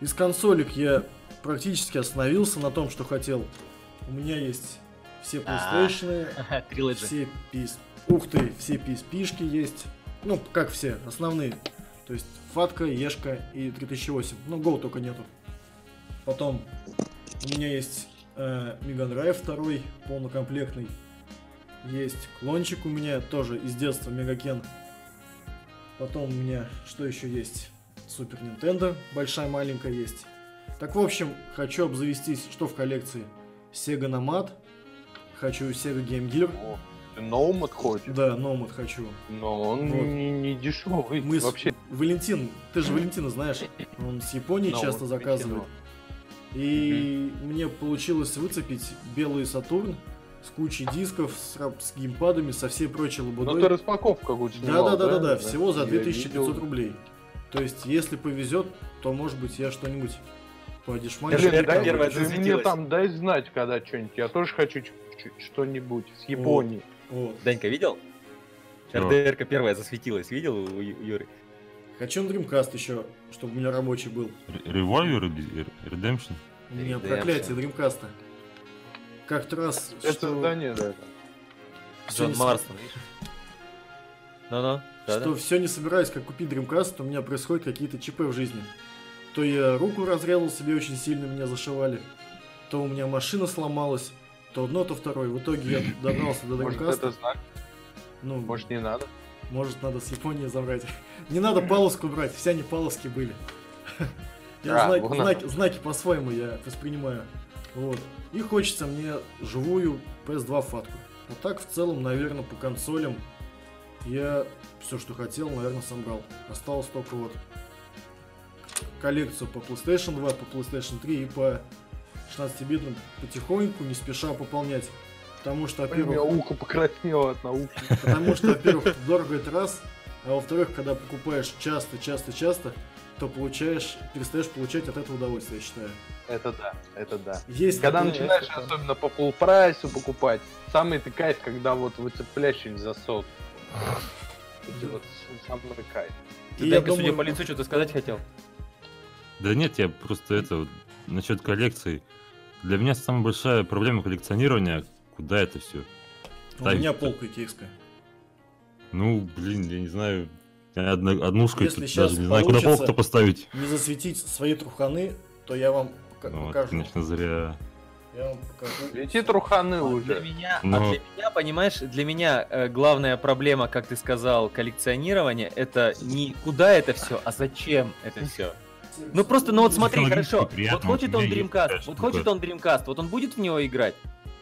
Из консолек я практически остановился на том, что хотел. У меня есть все PlayStation, <laughs> Трилоджи. все PS... Ух ты, все PSP-шки есть. Ну, как все, основные. То есть Фатка, Ешка и 3008. Ну, Go только нету. Потом у меня есть э, Mega Drive 2, полнокомплектный. Есть клончик у меня тоже из детства Мегакен. Потом у меня что еще есть? Супер Nintendo, большая маленькая есть. Так в общем, хочу обзавестись, что в коллекции? Sega Nomad, хочу Sega Game Gear, Ноумад хочешь? да, Nomad хочу. Но он Вот. не, не дешевый. Мы с- Вообще. Валентин, ты же Валентина знаешь, <laughs> он с Японии Ноумад часто заказывает. И мне получилось выцепить белый Сатурн с кучей дисков, с, с геймпадами, со всей прочей Ну лабудой. ты распаковку какую-то Да, да, да, да, да, всего за Я 2500 видел. рублей. То есть, если повезет, то может быть я что-нибудь Блин, Верка дай, дешмане. первая ты мне там дай знать, когда что-нибудь. Я тоже хочу что-нибудь с Японии. Вот. Данька, видел? РДРка первая засветилась, видел у Юры? Хочу на Dreamcast еще, чтобы у меня рабочий был. Или Redemption? У меня Redemption. проклятие Dreamcast. Как-то раз, Это что, здание, да. Джон Марстон, видишь? Ну-ну, что все не собираюсь, как купить Dreamcast, у меня происходят какие-то ЧП в жизни. То я руку разрезал себе очень сильно, меня зашивали, то у меня машина сломалась, то одно, то второе. В итоге я <laughs> добрался до Может, Dreamcast. это знак? Ну, Может, не надо? может, надо с Японии забрать. <laughs> Не надо палоску брать, все они палоски были. <laughs> Я А, знаки, вон знаки, знаки по-своему я воспринимаю. Вот. И хочется мне живую PS2 фатку. Вот так в целом, наверное, по консолям я все, что хотел, наверное, собрал. Осталось только вот коллекцию по PlayStation 2, по PlayStation 3 и по 16-битным потихоньку, не спеша пополнять. Потому что, У меня во-первых, ухо покраснело от науки. Потому что, во-первых, дорого это раз, а во-вторых, когда покупаешь часто, часто, часто, то получаешь, перестаешь получать от этого удовольствие, я считаю. Это да, это да. Есть Когда такое- начинаешь особенно по full прайсу покупать, самый ты кайф, когда вот выцепляешь через засот. Это <laughs> вот самый кайф. И Ты, я Данька, судя думаю- по лицу, что-то сказать хотел? Да нет, я просто это вот, насчет коллекции. Для меня самая большая проблема коллекционирования, куда это все. У меня полка икейская. Ну, блин, я не знаю. Я одна, однушкой Если щас даже не знаю, куда полку-то поставить. Не засветить свои труханы, то я вам пока- Ну, вот, покажу. конечно, зря. Я вам покажу. Эти труханы уже. меня, Но- а для меня, понимаешь, для меня э, главная проблема, как ты сказал, коллекционирования, это не куда это все, а зачем это все. Ну просто, ну вот смотри, хорошо, приятно, вот хочет вот он есть Dreamcast, такая вот хочет он Dreamcast, вот он будет в него играть?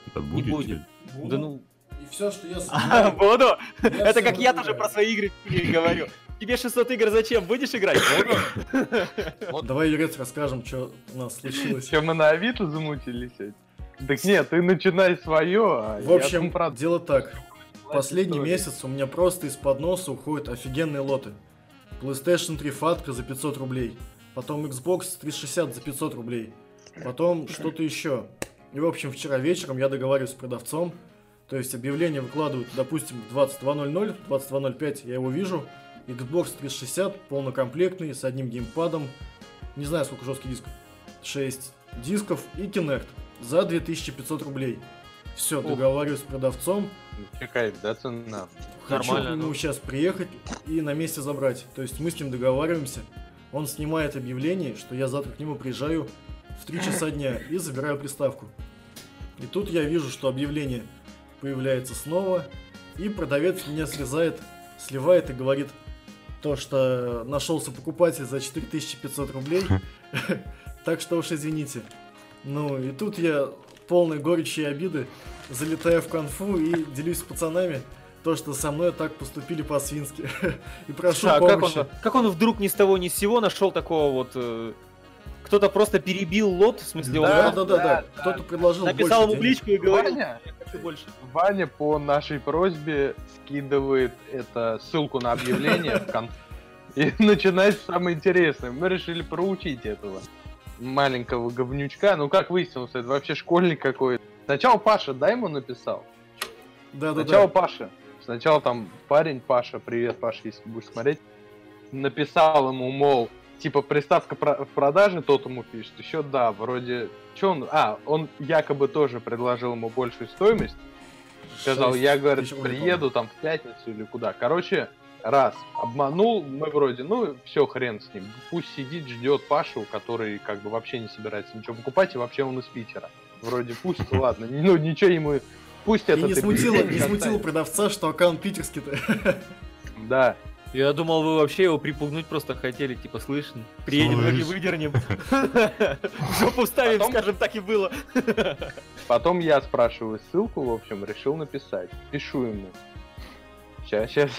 Это будет. будет. чё? Да ну... И все, что я А, собираю, <laughs> Буду! я Это как я тоже про свои игры говорю. Тебе 600 игр зачем? Будешь играть? Буду. <laughs> Давай, Юрец, расскажем, что у нас случилось. Чем мы на Авито замутились? Так нет, ты начинай свое, а В общем, дело так. Последний месяц у меня просто из-под носа уходят офигенные лоты. PlayStation 3 фатка за 500 рублей, потом Xbox 360 за 500 рублей, потом что-то еще. И, в общем, вчера вечером я договариваюсь с продавцом, то есть объявление выкладывают, допустим, в 22.00, 22.05 я его вижу, Xbox 360 полнокомплектный, с одним геймпадом, не знаю, сколько жестких дисков, 6 дисков и Kinect за 2500 рублей. Все, договариваюсь с продавцом, Какая, да, цена? хочу Нормально, к нему ну. сейчас приехать и на месте забрать. То есть мы с ним договариваемся, он снимает объявление, что я завтра к нему приезжаю в 3 часа дня и забираю приставку. И тут я вижу, что объявление появляется снова, и продавец меня срезает, сливает и говорит то, что нашелся покупатель за 4500 рублей, <laughs> так что уж извините. Ну и тут я полной горечи и обиды залетаю в конфу и делюсь с пацанами то, что со мной так поступили по-свински. <laughs> И прошу А как помощи. он, как он вдруг ни с того ни с сего нашел такого вот... э, кто-то просто перебил лот, в смысле, он Да, просто да, да, да. да, Кто-то предложил написал ему в денег. личку и говорил, Ваня, я хочу больше. Ваня по нашей просьбе скидывает это ссылку на объявление в конце. <laughs> И начинается самое интересное. Мы решили проучить этого маленького говнючка. Ну, как выяснилось, это вообще школьник какой-то. Сначала Паша, да, ему написал? Да, да, Сначала да. Паша. Сначала там парень Паша, привет, Паша, если будешь смотреть, написал ему, мол, типа приставка про- в продаже, тот ему пишет, еще да, вроде, что он, а, он якобы тоже предложил ему большую стоимость, сказал, я, говорит, приеду там в пятницу или куда. Короче, раз, обманул, мы вроде, ну, все, хрен с ним, пусть сидит, ждет Пашу, который как бы вообще не собирается ничего покупать, и вообще он из Питера. Вроде пусть, ладно, ну, ничего ему, пусть И это не ты смутило, не смутило продавца, что аккаунт питерский-то. <laughs> Да. Я думал, вы вообще его припугнуть просто хотели, типа, слышь, приедем, ноги выдернем. <laughs> <laughs> Жопу вставим, Потом- скажем, так и было. Потом я спрашиваю ссылку, в общем, решил написать. Пишу ему. Сейчас, сейчас.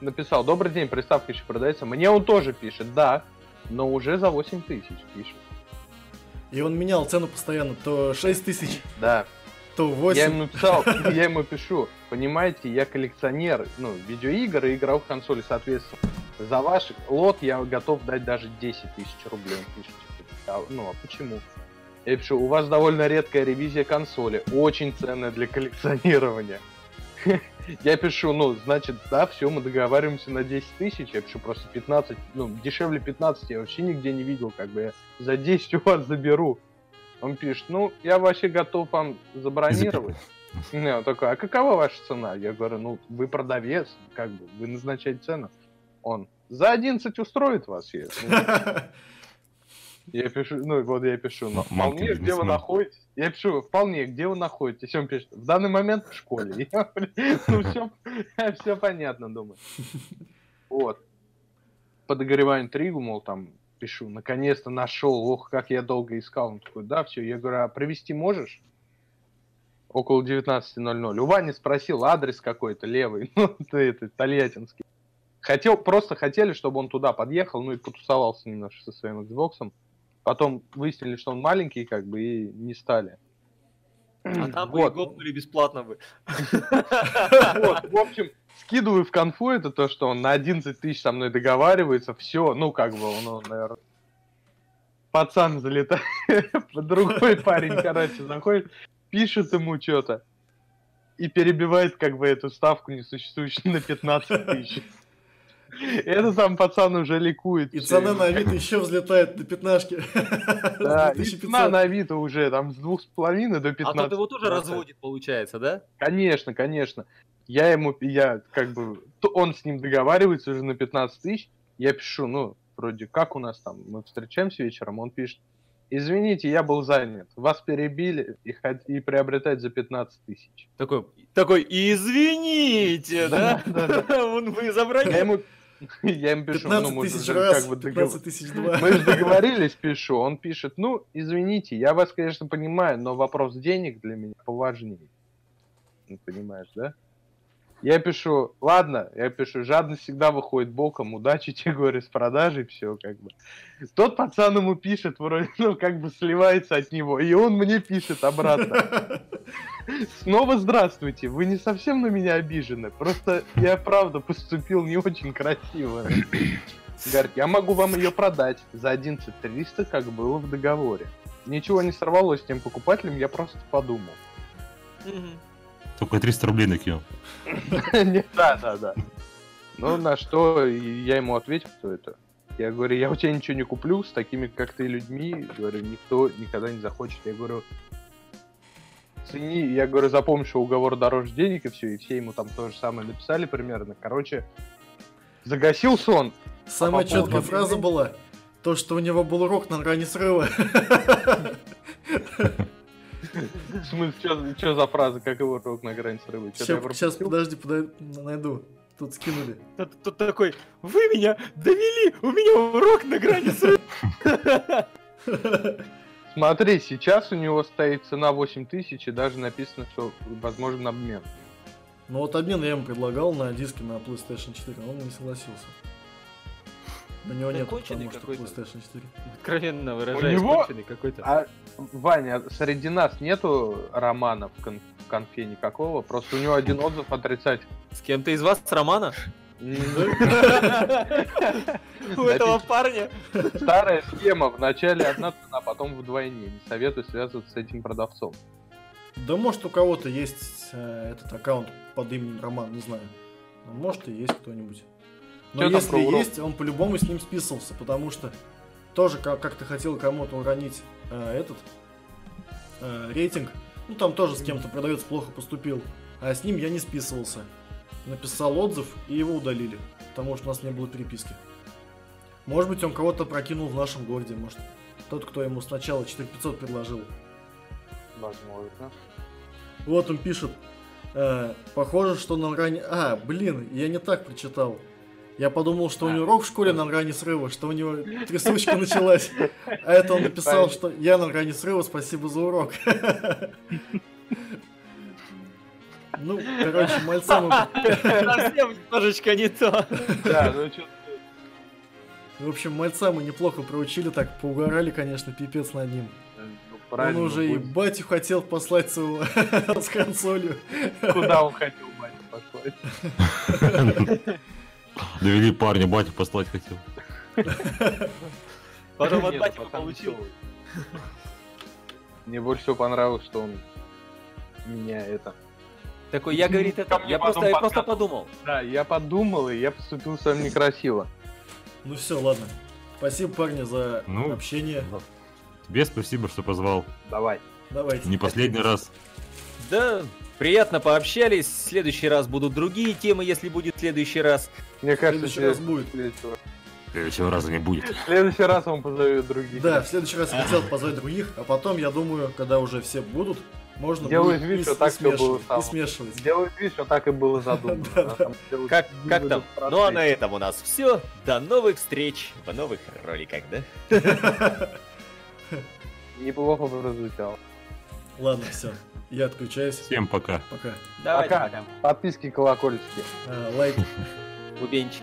Написал, добрый день, приставка еще продается. Мне он тоже пишет, да, но уже за 8 тысяч пишет. И он менял цену постоянно, то 6 тысяч, Да, то я 8. ему написал, <laughs> я ему пишу, понимаете, я коллекционер, ну, видеоигр и игровых консолей, соответственно. За ваш лот я готов дать даже 10 тысяч рублей. Он пишет, «А, ну, а почему? Я пишу, у вас довольно редкая ревизия консоли, очень ценная для коллекционирования. <laughs> Я пишу, ну, значит, да, все, мы договариваемся на 10 тысяч, я пишу просто 15, ну, дешевле 15 я вообще нигде не видел, как бы я за 10 у вас заберу. Он пишет, ну, я вообще готов вам забронировать. Не, он такой, а какова ваша цена? Я говорю, ну, вы продавец, как бы, вы назначаете цену. Он, за 11 устроит вас. Ну, <laughs> Я пишу, ну вот я пишу, ну, М- мамка вполне, где вы находитесь? Я пишу, вполне, где вы находитесь? Он пишет, в данный момент в школе. Я, ну все, все понятно, думаю. <laughs> Вот. Подогреваю интригу, мол, там, пишу, наконец-то нашел, ох, как я долго искал. Он такой, да, все. Я говорю, а провести можешь? Около 19.00. У Вани спросил адрес какой-то левый, <laughs> ну, ты это, тольяттинский. Хотел, просто хотели, чтобы он туда подъехал, ну и потусовался немножко со своим Xbox. Потом выяснили, что он маленький, как бы, и не стали. А там бы и Вот. гопнули бесплатно бы. <laughs> Вот, в общем, скидываю в конфу это то, что он на 11 тысяч со мной договаривается, все, ну, как бы, он, он, наверное, пацан залетает, <laughs> другой парень, короче, заходит, пишет ему что-то и перебивает, как бы, эту ставку несуществующую на 15 тысяч. Это сам пацан уже ликует. И цена на Авито еще взлетает до пятнашки. Да, и 2500. цена на Авито уже там с двух с половиной до А 15. тот его тоже разводит, получается, да? Конечно, конечно. Я ему, я как бы, он с ним договаривается уже на 15 тысяч, я пишу, ну, вроде, как у нас там, мы встречаемся вечером, он пишет, извините, я был занят, вас перебили и, и приобретать за 15 тысяч. Такой, такой, извините, да? Да, Вон <laughs> вы Я забрали. ему, я ему пишу, ну, 15 мы же раз, как бы догов- 15 тысяч два. Мы же договорились, пишу. Он пишет, ну, извините, я вас, конечно, понимаю, но вопрос денег для меня поважнее. Ну, понимаешь, да? Я пишу, ладно, я пишу, жадность всегда выходит боком, удачи <laughs> тебе, говорю, с продажей, все, как бы. Тот пацан ему пишет, вроде, ну, как бы сливается от него, и он мне пишет обратно. <laughs> Снова здравствуйте, вы не совсем на меня обижены, просто я правда поступил не очень красиво. <clears throat> Говорит, я могу вам ее продать за 11 300, как было в договоре. Ничего не сорвалось с тем покупателем, я просто подумал. Только 300 рублей накинул. <laughs> Да, да, да. Ну, на что я ему ответил, кто это. Я говорю, я у тебя ничего не куплю, с такими, как ты, людьми, говорю, никто никогда не захочет. Я говорю, цени, я говорю, запомни, что уговор дороже денег и все, и все ему там то же самое написали примерно. Короче, загасился он. Самая поводу четкая фраза была, то, что у него был урок на грани срыва. <laughs> В смысле, что за фраза, как его рок на грани срыва? Сейчас, подожди, найду. Тут скинули. Тут, такой, вы меня довели, у меня урок на грани срыва. <laughs> Смотри, сейчас у него стоит цена 8 тысяч, и даже написано, что возможен обмен. Ну вот обмен я ему предлагал на диски на PlayStation 4, но он не согласился. У него нет, потому что какой-то. PlayStation 4. Откровенно выражаясь, него- конченый какой-то. А, Ваня, среди нас нету романа в, кон- в конфе никакого, просто у него один отзыв отрицательный. С кем-то из вас, с Романа? У этого парня? Старая схема, вначале одна цена, потом вдвойне. Не советую связываться с этим продавцом. Да может у кого-то есть э, этот аккаунт под именем Роман, не знаю. Может и есть кто-нибудь. Но Чё там если есть, он по-любому с ним списывался, потому что тоже как, как ты хотел кому-то уронить э, этот э, рейтинг, ну там тоже с кем-то продавец плохо поступил, а с ним я не списывался. Написал отзыв и его удалили, потому что у нас не было переписки. Может быть он кого-то прокинул в нашем городе, может тот, кто ему сначала 4500 предложил. Возможно. Вот он пишет. э, похоже, что на грани... А, блин, я не так прочитал. Я подумал, что у него урок в школе на грани срыва, что у него <laughs> трясучка началась. А это он написал, что я на грани срыва, спасибо за урок. <laughs> Ну, короче, мальца мы... <laughs> Совсем немножечко не то. Да, ну что В общем, мальца мы неплохо проучили, так поугорали, конечно, пипец над ним. Он уже и батю хотел послать своего с консолью. Куда он хотел батю послать? Довели парня, батю послать хотел. <laughs> Потом от пацан получил. Мне больше всего понравилось, что он меня это... Такой, я, говорит, это, я просто, я просто подумал. Да, я подумал, и я поступил с вами некрасиво. Ну все, ладно. Спасибо, парни, за Ну, общение. Тебе спасибо, что позвал. Давай. Давайте. Не последний раз. Да, приятно пообщались. В следующий раз будут другие темы, если будет в следующий раз. Мне В кажется, следующий раз будет. следующего- Следующего раза не будет. в следующий раз он позовет других. Да, в следующий раз я хотел позвать других, а потом, я думаю, когда уже все будут, можно Делаешь будет вид, и, что с- так и было и смешивать. Делает вид, что так и было задумано. <laughs> Как, там? в Ну а на этом у нас все. До новых встреч в новых роликах, да? <laughs> Неплохо прозвучало. Ладно, все. Я отключаюсь. Всем пока. Пока. Давайте Пока. пока. Подписки колокольчики. А, лайк. Бубенчик.